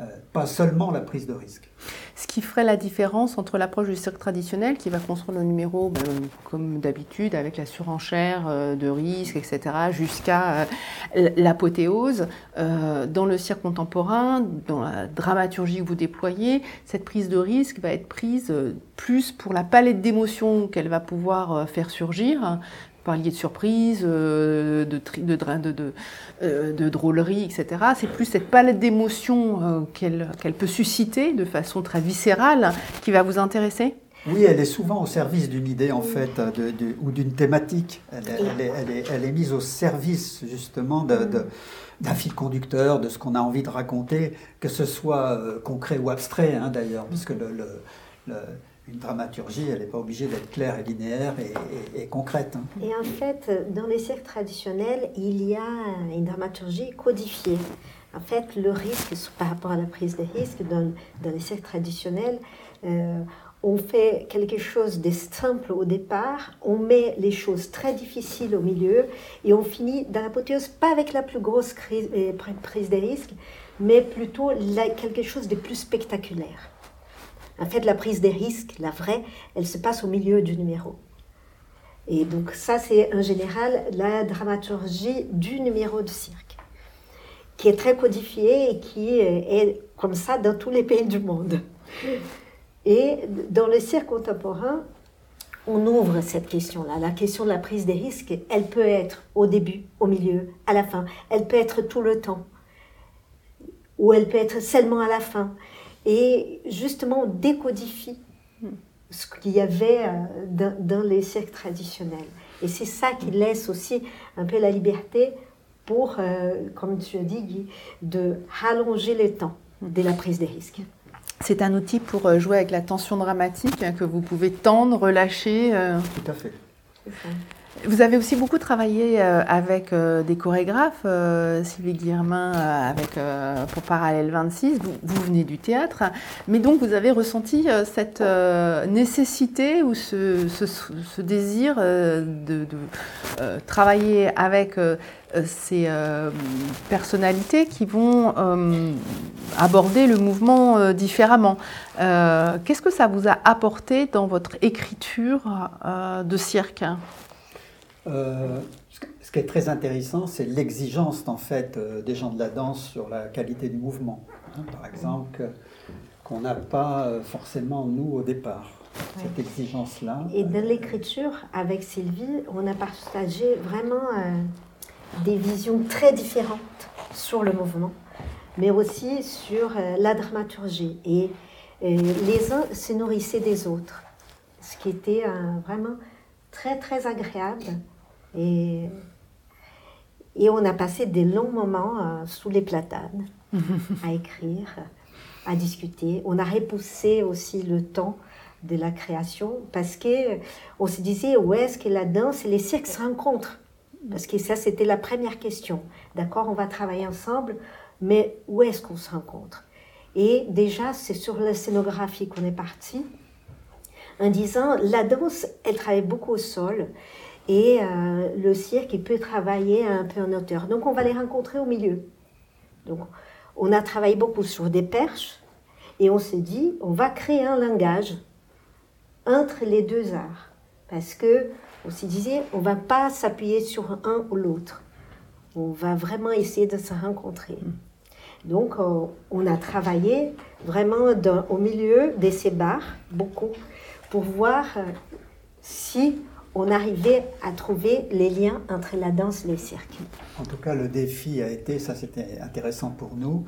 euh, pas seulement la prise de risque. Ce qui ferait la différence entre l'approche du cirque traditionnel, qui va construire le numéro ben, comme d'habitude, avec la surenchère de risque, etc., jusqu'à l'apothéose, dans le cirque contemporain, dans la dramaturgie que vous déployez, cette prise de risque va être prise plus pour la palette d'émotions qu'elle va pouvoir faire surgir parliez de surprise, euh, euh, de drôlerie, etc. C'est plus cette palette d'émotions euh, qu'elle peut susciter de façon très viscérale qui va vous intéresser? Oui, elle est souvent au service d'une idée en fait, ou d'une thématique. Elle est, mise au service justement d'un fil conducteur, de ce qu'on a envie de raconter, que ce soit concret ou abstrait hein, d'ailleurs, parce le- une dramaturgie, elle n'est pas obligée d'être claire et linéaire et, concrète. hein. Et en fait, dans les cirques traditionnels, il y a une dramaturgie codifiée. En fait, le risque par rapport à la prise de risque dans, dans les cirques traditionnels, euh, on fait quelque chose de simple au départ, on met les choses très difficiles au milieu et on finit dans l'apothéose, pas avec la plus grosse euh, pr- prise de risque, mais plutôt quelque chose de plus spectaculaire. En fait, la prise des risques, la vraie, elle se passe au milieu du numéro. Et donc ça, c'est en général la dramaturgie du numéro de cirque, qui est très codifiée et qui est comme ça dans tous les pays du monde. Et dans le cirque contemporain, on ouvre cette question-là. La question de la prise des risques, elle peut être au début, au milieu, à la fin. Elle peut être tout le temps. Ou elle peut être seulement à la fin. Et justement, on décodifie ce qu'il y avait euh, dans, dans les cirques traditionnels. Et c'est ça qui laisse aussi un peu la liberté pour, euh, comme tu as dit, Guy, de rallonger le temps de la prise des risques. C'est un outil pour euh, jouer avec la tension dramatique hein, que vous pouvez tendre, relâcher. euh. Tout à fait. Vous avez aussi beaucoup travaillé euh, avec euh, des chorégraphes, euh, Sylvie Guillermin pour Parallèle 26, vous, venez du théâtre, mais donc vous avez ressenti cette nécessité ou ce, désir de, travailler avec ces personnalités qui vont aborder le mouvement différemment. Qu'est-ce que ça vous a apporté dans votre écriture de cirque? Euh, ce qui est très intéressant, c'est l'exigence en fait euh, des gens de la danse sur la qualité du mouvement. hein, par exemple, qu'on n'a pas euh, forcément nous au départ. Cette exigence-là. Et dans l'écriture, avec Sylvie, on a partagé vraiment des visions très différentes sur le mouvement, mais aussi sur la dramaturgie. Et les uns se nourrissaient des autres, ce qui était vraiment très, très agréable. Et, et on a passé des longs moments euh, sous les platanes à écrire, à discuter. On a repoussé aussi le temps de la création parce que on se disait où est-ce que la danse et les cirques se rencontrent? Parce que ça c'était la première question. D'accord on va travailler ensemble mais où est-ce qu'on se rencontre? Et déjà c'est sur la scénographie qu'on est parti en disant la danse elle travaille beaucoup au sol et euh, le cirque il peut travailler un peu en hauteur donc on va les rencontrer au milieu donc on a travaillé beaucoup sur des perches et on s'est dit on va créer un langage entre les deux arts. Parce que, on se disait, on va pas s'appuyer sur un ou l'autre. On va vraiment essayer de se rencontrer. Donc, euh, on a travaillé vraiment au milieu de ces bars, beaucoup, pour voir euh, si on arrivait à trouver les liens entre la danse et le cirque. En tout cas, le défi a été, ça c'était intéressant pour nous,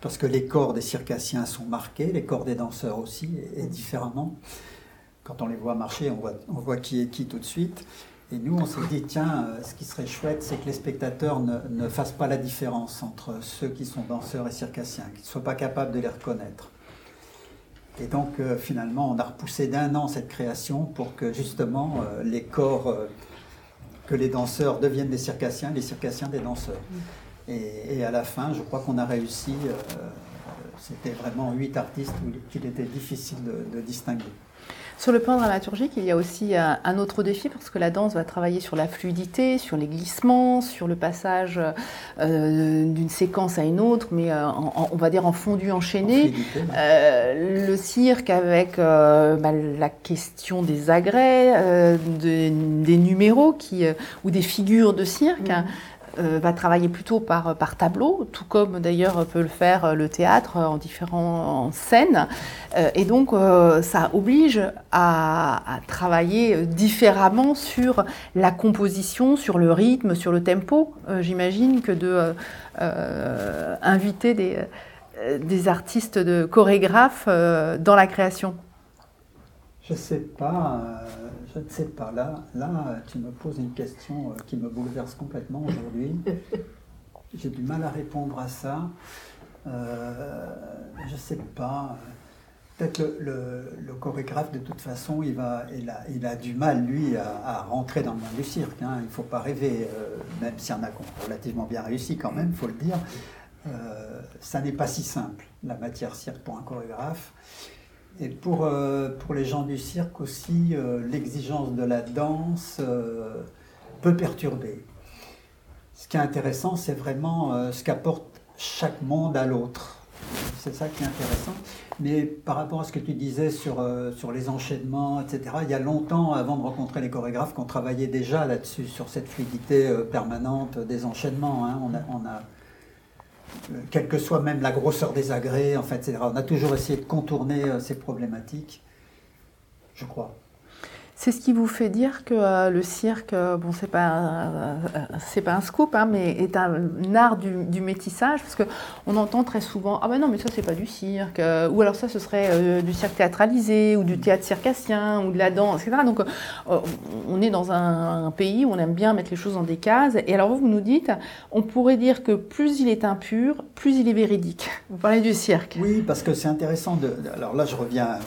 parce que les corps des circassiens sont marqués, les corps des danseurs aussi, et, et différemment. Quand on les voit marcher, on voit, on voit qui est qui tout de suite. Et nous, on s'est dit, tiens, euh, ce qui serait chouette, c'est que les spectateurs ne, ne fassent pas la différence entre ceux qui sont danseurs et circassiens, qu'ils ne soient pas capables de les reconnaître. Et donc, euh, finalement, on a repoussé d'un an cette création pour que, justement, euh, les corps, euh, que les danseurs deviennent des circassiens, les circassiens des danseurs. Et, et à la fin, je crois qu'on a réussi. C'était vraiment huit artistes qu'il était difficile de, de distinguer. Sur le plan dramaturgique, il y a aussi euh, un autre défi parce que la danse va travailler sur la fluidité, sur les glissements, sur le passage euh, d'une séquence à une autre, mais euh, en- en- on va dire en fondu En enchaîné. Euh, le cirque avec euh, bah, la question des agrès, euh, de- des numéros qui, euh, ou des figures de cirque. euh, va travailler plutôt par, par tableau, tout comme d'ailleurs peut le faire le théâtre en différentes scènes. Euh, et donc ça oblige à, à, travailler différemment sur la composition, sur le rythme, sur le tempo. J'imagine que de inviter des, des artistes de chorégraphes dans la création. Je ne sais pas, je ne sais pas. Là, là, tu me poses une question qui me bouleverse complètement aujourd'hui. J'ai du mal à répondre à ça. Euh, je ne sais pas. Peut-être le, le, chorégraphe, de toute façon, il, va, il, a, il a du mal, lui, à, rentrer dans le monde du cirque. Hein. Il ne faut pas rêver, euh, même s'il y en a relativement bien réussi quand même, il faut le dire. Euh, ça n'est pas si simple, la matière cirque pour un chorégraphe. Et pour, euh, pour les gens du cirque aussi, euh, l'exigence de la danse euh, peut perturber. Ce qui est intéressant, c'est vraiment ce qu'apporte chaque monde à l'autre. C'est ça qui est intéressant. Mais par rapport à ce que tu disais sur, sur les enchaînements, etc., il y a longtemps, avant de rencontrer les chorégraphes, qu'on travaillait déjà là-dessus, sur cette fluidité permanente des enchaînements. Hein. On, a, on a quelle que soit même la grosseur des agrès, en fait, On a toujours essayé de contourner euh, ces problématiques, je crois. C'est ce qui vous fait dire que euh, le cirque, euh, bon, c'est pas, pas un scoop, hein, mais est un, art du, métissage, parce qu'on entend très souvent, ah ben non, mais ça c'est pas du cirque, ou alors ça ce serait du cirque théâtralisé, ou du théâtre circassien, ou de la danse, etc. Donc on est dans un, pays où on aime bien mettre les choses dans des cases, et alors vous, vous nous dites, on pourrait dire que plus il est impur, plus il est véridique. Vous parlez du cirque. Oui, parce que c'est intéressant de, alors là je reviens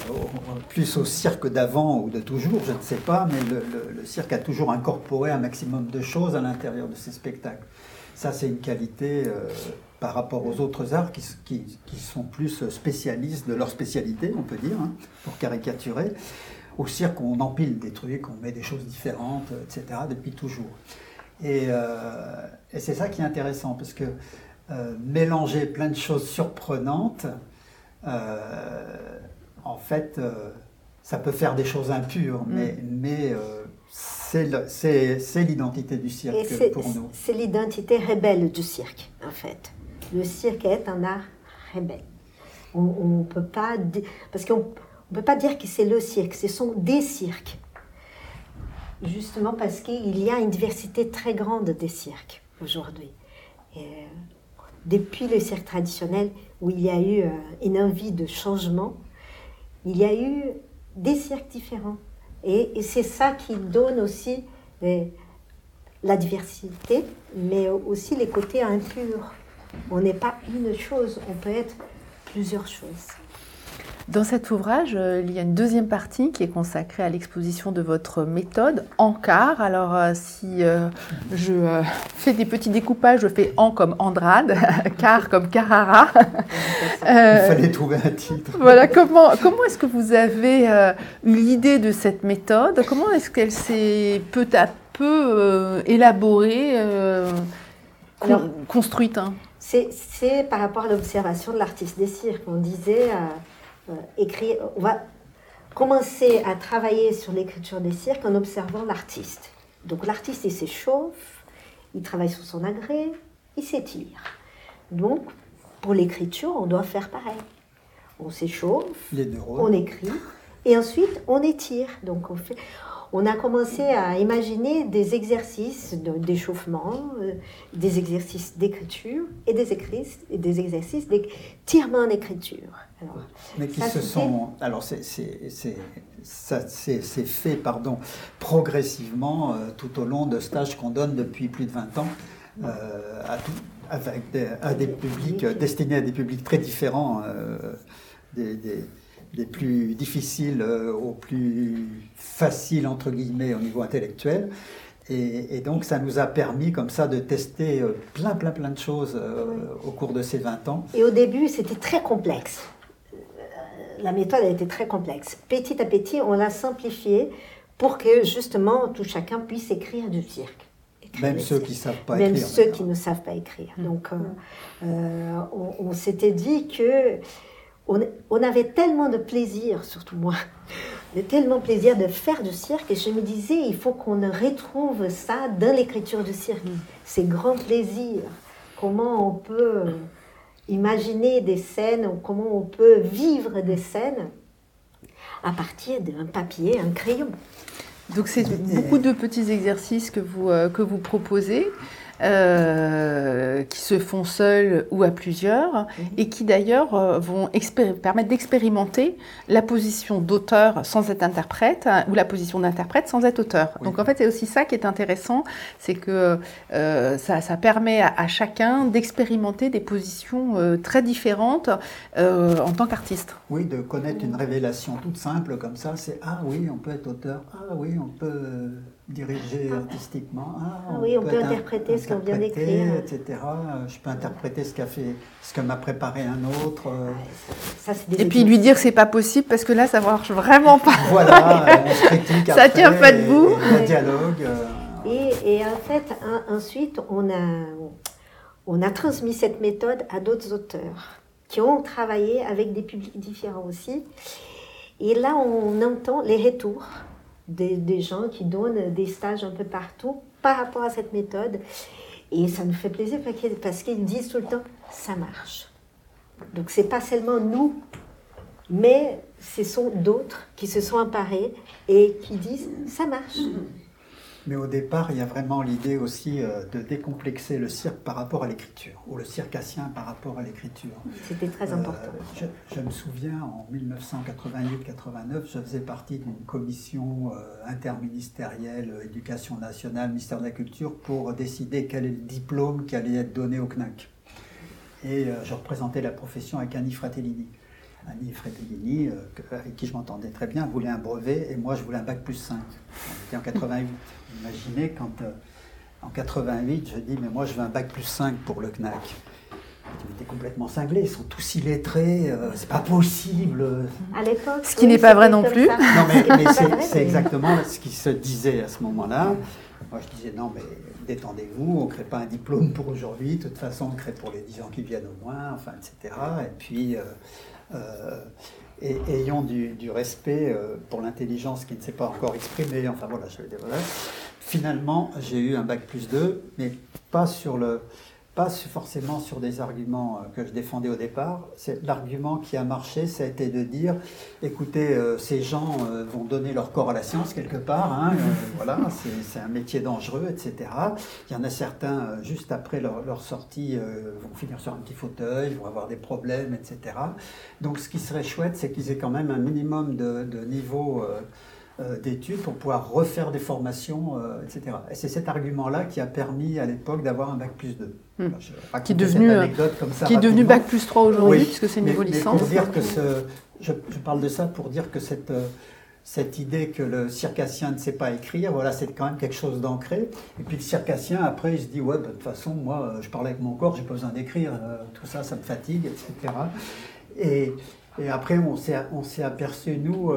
plus au cirque d'avant ou de toujours, ne sais pas, mais le, cirque a toujours incorporé un maximum de choses à l'intérieur de ses spectacles. Ça, c'est une qualité euh, par rapport aux autres arts qui, sont plus spécialistes de leur spécialité, on peut dire, hein, pour caricaturer. Au cirque, on empile des trucs, on met des choses différentes, etc., depuis toujours. Et, euh, et c'est ça qui est intéressant, parce que euh, mélanger plein de choses surprenantes, en fait, ça peut faire des choses impures, mm. mais, mais euh, c'est l'identité du cirque pour nous. C'est l'identité rebelle du cirque, en fait. Le cirque est un art rebelle. On ne peut pas... Parce qu'on ne peut pas dire que c'est le cirque, ce sont des cirques. Justement parce qu'il y a une diversité très grande des cirques aujourd'hui. Depuis le cirque traditionnel, où il y a eu euh, une envie de changement, il y a eu des cirques différents. Et, c'est ça qui donne aussi la diversité, mais aussi les côtés impurs. On n'est pas une chose, on peut être plusieurs choses. Dans cet ouvrage, euh, il y a une deuxième partie qui est consacrée à l'exposition de votre méthode en quart. Alors, euh, si euh, je fais des petits découpages, je fais en comme Andrade, quart comme Carrara. il fallait trouver un titre. Voilà, comment, comment est-ce que vous avez eu l'idée de cette méthode? Comment est-ce qu'elle s'est peu à peu élaborée, construite hein? C'est par rapport à l'observation de l'artiste des cirques. On disait euh, écrire, on va commencer à travailler sur l'écriture des cirques en observant l'artiste. Donc l'artiste, il s'échauffe, il travaille sur son agrès, il s'étire. Donc, pour l'écriture, on doit faire pareil. On s'échauffe, on écrit, et ensuite on étire. Donc on fait, on a commencé à imaginer des exercices d'échauffement, euh, des exercices d'écriture et des, et des exercices d'étirement en écriture. Mais qui se sont. Alors, c'est fait pardon, progressivement euh, tout au long de stages qu'on donne depuis plus de 20 ans euh, à, tout, avec des, à des publics destinés à des publics très différents. des, des des plus difficiles euh, aux plus faciles, entre guillemets, au niveau intellectuel. Et, donc, ça nous a permis, comme ça, de tester euh, plein, plein, plein de choses euh, au cours de ces 20 ans. Et au début, c'était très complexe. La méthode a été très complexe. Petit à petit, on l'a simplifiée pour que, justement, tout chacun puisse écrire du cirque. Même ceux qui ne savent pas écrire. Même ceux qui ne savent pas écrire. Donc, on, on s'était dit que on, avait tellement de plaisir, surtout moi, de tellement plaisir de faire du cirque et je me disais, il faut qu'on retrouve ça dans l'écriture du cirque. Ces grands plaisirs, comment on peut imaginer des scènes, comment on peut vivre des scènes à partir d'un papier, un crayon. Donc c'est beaucoup de petits exercices que vous, euh, que vous proposez. Euh, qui se font seuls ou à plusieurs, mhm. et qui d'ailleurs euh, vont permettre d'expérimenter la position d'auteur sans être interprète, hein, ou la position d'interprète sans être auteur. Donc en fait, c'est aussi ça qui est intéressant, c'est que euh, ça, ça, permet à, chacun d'expérimenter des positions très différentes en tant qu'artiste. Oui, de connaître une révélation toute simple comme ça, c'est ah oui, on peut être auteur, ah oui, on peut diriger ah. artistiquement. Ah, ah oui, on peut, interpréter ce qu'on vient d'écrire. etc. Je peux interpréter ce, qu'a fait, ce que m'a préparé un autre. Et puis lui dire que c'est pas possible parce que là, ça marche vraiment pas. Voilà, on se critique Ça tient pas debout. Et, dialogue. Euh, et, et, en fait, ensuite, on a, on a transmis cette méthode à d'autres auteurs qui ont travaillé avec des publics différents aussi. Et là, on entend les retours des, gens qui donnent des stages un peu partout par rapport à cette méthode. Et ça nous fait plaisir parce qu'ils disent tout le temps, ça marche. Donc c'est pas seulement nous, mais ce sont d'autres qui se sont emparés et qui disent, ça marche. Mais au départ, il y a vraiment l'idée aussi euh, de décomplexer le cirque par rapport à l'écriture, ou le circassien par rapport à l'écriture. C'était très important. Euh, je, me souviens, en 1988-89, je faisais partie d'une commission euh, interministérielle, éducation nationale, ministère de la Culture, pour décider quel est le diplôme qui allait être donné au CNAC. Et je représentais la profession avec Annie Fratellini. Annie Fratellini, avec qui je m'entendais très bien, voulait un brevet et moi je voulais un bac plus 5. On était en 88. Imaginez quand euh, en 88, je dis mais moi je veux un bac plus 5 pour le CNAC. Tu es complètement cinglé, ils sont tous illettrés, euh, c'est pas possible. À l'époque. Ce qui n'est pas vrai non plus. Non, mais, c'est exactement ce qui se disait à ce moment-là. Moi, je disais non, mais détendez-vous, on ne crée pas un diplôme pour aujourd'hui, de toute façon, on crée pour les 10 ans qui viennent au moins, enfin, etc. Et puis, euh, et ayons du, respect euh, pour l'intelligence qui ne s'est pas encore exprimée. Enfin voilà, je vais. Finalement, j'ai eu un bac plus 2, mais pas sur le, pas forcément sur des arguments euh, que je défendais au départ. C'est l'argument qui a marché, ça a été de dire, écoutez, euh, ces gens euh, vont donner leur corps à la science quelque part. Hein, voilà, c'est un métier dangereux, etc. Il y en a certains juste après leur, sortie vont finir sur un petit fauteuil, vont avoir des problèmes, etc. Donc, ce qui serait chouette, c'est qu'ils aient quand même un minimum de, de niveau d'études pour pouvoir refaire des formations, etc. Et c'est cet argument-là qui a permis à l'époque d'avoir un bac plus 2. Hmm. qui est devenu, euh, qui est devenu bac plus 3 aujourd'hui, puisque c'est une niveau licence. dire que ce, je, parle de ça pour dire que cette, cette idée que le circassien ne sait pas écrire, voilà, c'est quand même quelque chose d'ancré. Et puis le circassien, après, il se dit, ouais, bah, de toute façon, moi, je parle avec mon corps, j'ai pas besoin d'écrire, tout ça, ça me fatigue, etc. Et, et après, on s'est aperçu, nous,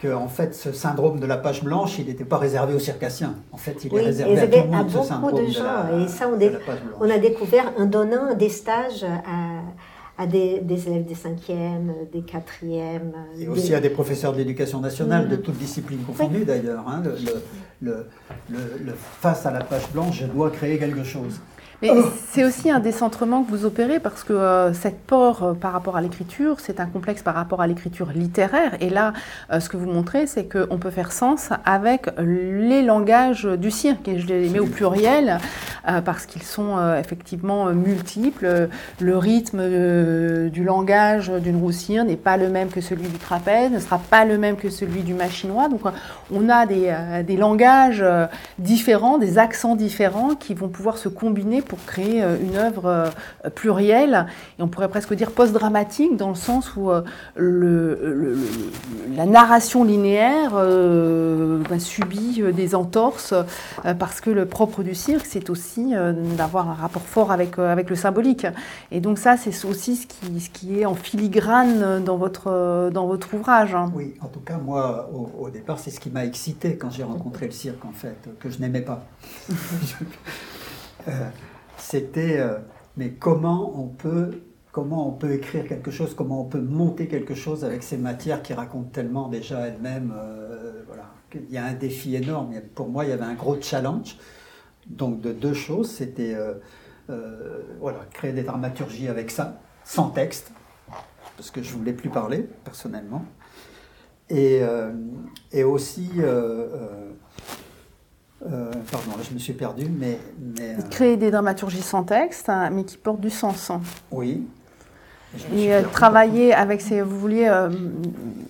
que en fait, ce syndrome de la page blanche, il n'était pas réservé aux circassiens. En fait, il est réservé à tout le monde, ce syndrome de, gens. et ça, on, on, a découvert en donnant des stages à, à des, des, élèves des cinquièmes, des quatrièmes. Et aussi à des professeurs de l'éducation nationale, de mm. toutes disciplines confondues d'ailleurs. Hein, le, le, face à la page blanche, je dois créer quelque chose. Mais c'est aussi un décentrement que vous opérez parce que euh, cette peur euh, par rapport à l'écriture, c'est un complexe par rapport à l'écriture littéraire. Et là, euh, ce que vous montrez, c'est qu'on peut faire sens avec les langages du cirque. Et je les mets au pluriel parce qu'ils sont effectivement multiples. Le rythme du langage d'une roussire n'est pas le même que celui du trapèze, ne sera pas le même que celui du machinois. Donc on a des, des langages différents, des accents différents qui vont pouvoir se combiner pour créer euh, une œuvre euh, plurielle, et on pourrait presque dire post-dramatique, dans le sens où euh, le, la narration linéaire subit des entorses, parce que le propre du cirque, c'est aussi d'avoir un rapport fort avec, avec le symbolique. Et donc ça, c'est aussi ce qui, ce qui est en filigrane dans votre, dans votre ouvrage. Hein. Oui, en tout cas, moi, au, départ, c'est ce qui m'a excité quand j'ai rencontré le cirque, en fait, que je n'aimais pas. c'était euh, mais comment on peut comment on peut écrire quelque chose, comment on peut monter quelque chose avec ces matières qui racontent tellement déjà elles-mêmes. euh, voilà. Il y a un défi énorme. Pour moi, il y avait un gros challenge. Donc, de deux choses. C'était euh, voilà, créer des dramaturgies avec ça, sans texte, parce que je ne voulais plus parler, personnellement. Et, et aussi. Euh, pardon, là, je me suis perdu, mais. mais euh, Créer des dramaturgies sans texte, hein, mais qui portent du sens. oui. Et euh, travailler avec ces. Vous vouliez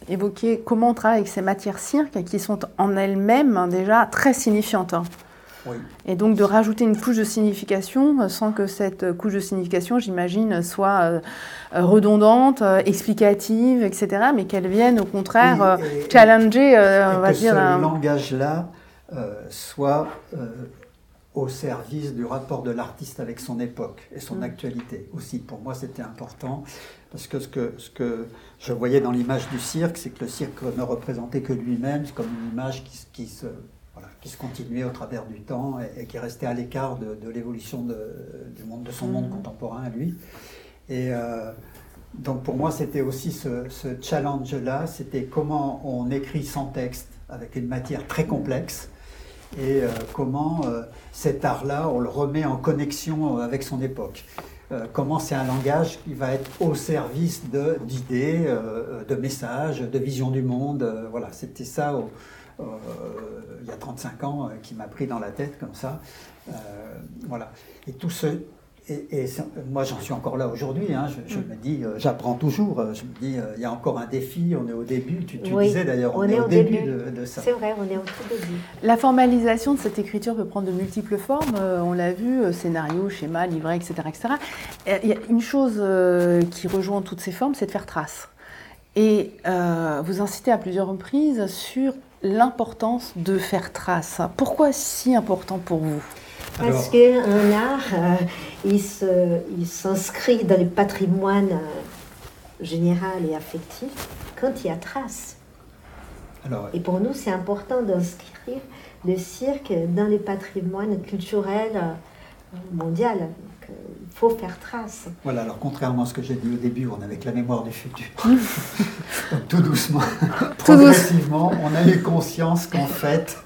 évoquer comment on travaille avec ces matières cirques qui sont en elles-mêmes hein, déjà très signifiantes. hein. Oui. Et donc de rajouter une couche de signification sans que cette couche de signification, j'imagine, soit redondante, explicative, etc., mais qu'elle vienne au contraire et- challenger, et on va que dire. ce un- langage-là soit euh, au service du rapport de l'artiste avec son époque et son Mm. actualité aussi. Pour moi, c'était important parce que ce, que ce que je voyais dans l'image du cirque, c'est que le cirque ne représentait que lui-même, c'est comme une image qui, se- qui se, voilà, qui se continuait au travers du temps et, et qui restait à l'écart de, de l'évolution de, du monde, de son monde Mm. contemporain à lui. Et euh, donc pour moi, c'était aussi ce, ce challenge-là, c'était comment on écrit sans texte avec une matière très complexe et euh, comment euh, cet art-là, on le remet en connexion euh, avec son époque. Comment c'est un langage qui va être au service d'idées, de messages, de vision du monde. voilà, c'était ça il y a 35 ans qui m'a pris dans la tête comme ça. Voilà. Et tout ce. Et, moi, j'en suis encore là aujourd'hui. hein. je, je me dis, euh, j'apprends toujours. Je me dis, euh, il y a encore un défi. On est au début. Tu, tu Oui, disais d'ailleurs, on, on est, est au début, début. de, de ça. C'est vrai, on est au tout début. La formalisation de cette écriture peut prendre de multiples formes. Euh, on l'a vu, euh, scénario, schéma, livret, etc. etc. Et Il y a une chose euh, qui rejoint toutes ces formes, c'est de faire trace. Et euh, vous incitez à plusieurs reprises sur l'importance de faire trace. Pourquoi si important pour vous? Parce Alors- qu'un art, euh, il s'inscrit dans le patrimoine euh, général et affectif quand il y a trace? Alors, Et pour nous, c'est important d'inscrire le cirque dans le patrimoine culturel euh, mondial. Il faut faire trace. Voilà, alors contrairement à ce que j'ai dit au début, on avait que la mémoire du futur. Donc tout doucement, progressivement, on a eu conscience qu'en fait,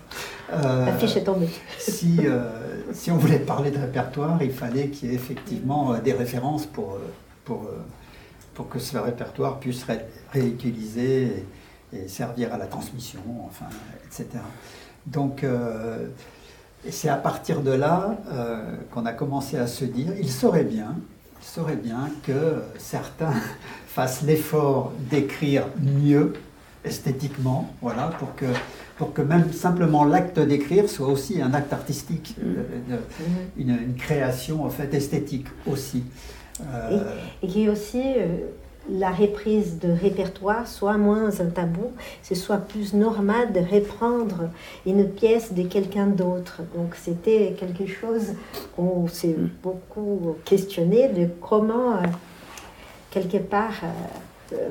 La fiche est tombée. si, euh, si on voulait parler de répertoire, il fallait qu'il y ait effectivement euh, des références pour, euh, pour, euh, pour que ce répertoire puisse être réutilisé et, et servir à la transmission, enfin, etc. Donc, euh, c'est à partir de là euh, qu'on a commencé à se dire, il serait bien, il serait bien que certains fassent l'effort d'écrire mieux esthétiquement, voilà, pour que, pour que même simplement l'acte d'écrire soit aussi un acte artistique, de- de- une, une création en fait esthétique aussi. Euh, Et ait aussi euh, la reprise de répertoire soit moins un tabou, ce soit plus normal de reprendre une pièce de quelqu'un d'autre. Donc c'était quelque chose qu'on s'est beaucoup questionné de comment, euh, quelque part, euh, euh,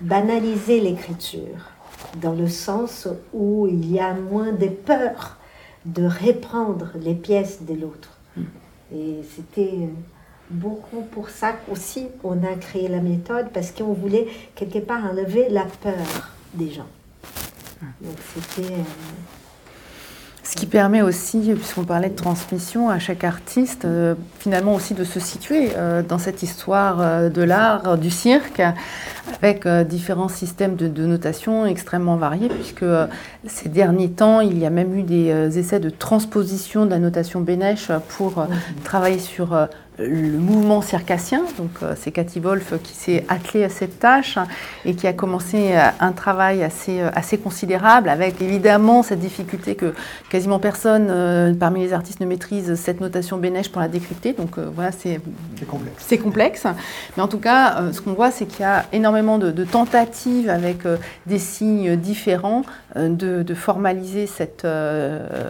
banaliser l'écriture, dans le sens où il y a moins de peur de reprendre les pièces de l'autre. Et c'était beaucoup pour ça aussi on a créé la méthode, parce qu'on voulait quelque part enlever la peur des gens. Donc c'était... euh, Ce qui permet aussi, puisqu'on parlait de transmission, à chaque artiste euh, finalement aussi de se situer euh, dans cette histoire euh, de l'art, du cirque, avec différents systèmes de, de notation extrêmement variés, puisque ces derniers temps, il y a même eu des essais de transposition de la notation Bénèche pour travailler sur le mouvement circassien. Donc euh, c'est Cathy Wolf qui s'est attelée à cette tâche et qui a commencé euh, un travail assez, euh, assez considérable, avec évidemment cette difficulté que quasiment personne euh, parmi les artistes ne maîtrise cette notation Bénèche pour la décrypter. Donc euh, voilà, c'est complexe. complexe, mais en tout cas, euh, ce qu'on voit, c'est qu'il y a énormément de, de tentatives avec des signes différents de, de formaliser cette,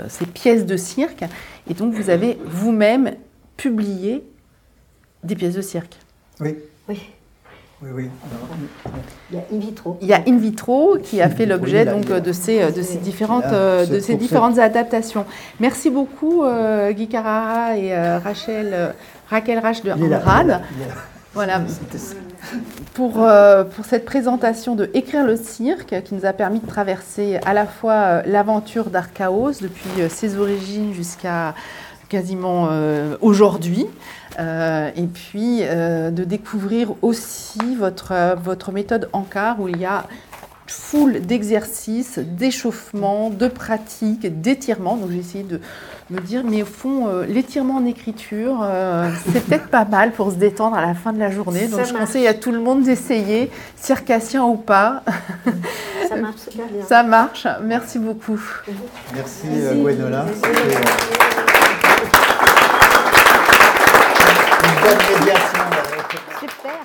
ces pièces de cirque. Et donc, vous avez vous-même publié des pièces de cirque. Oui, oui, oui, oui. Alors, il y a in vitro. Il y a In Vitro qui a fait l'objet donc de ces, de ces différentes, Là, euh, ce- de ces pour ce- différentes adaptations. Merci beaucoup, euh, Guy Carrara et euh, Rachel, euh, Raquel Rache de Andrade. Voilà. Pour, euh, pour cette présentation de Écrire le cirque, qui nous a permis de traverser à la fois euh, l'aventure d'Archaos depuis euh, ses origines jusqu'à quasiment euh, aujourd'hui, euh, et puis euh, de découvrir aussi votre, euh, votre méthode Ankar où il y a foule d'exercices, d'échauffement, de pratiques, d'étirements. Donc j'ai essayé de me dire, mais au fond, euh, l'étirement en écriture, euh, c'est peut-être pas mal pour se détendre à la fin de la journée. Donc Ça je marche. conseille à tout le monde d'essayer, circassien ou pas. Ça marche super bien. Ça marche. Merci beaucoup. Merci, euh, Gwenola. Une bonne médiation. avec- Super.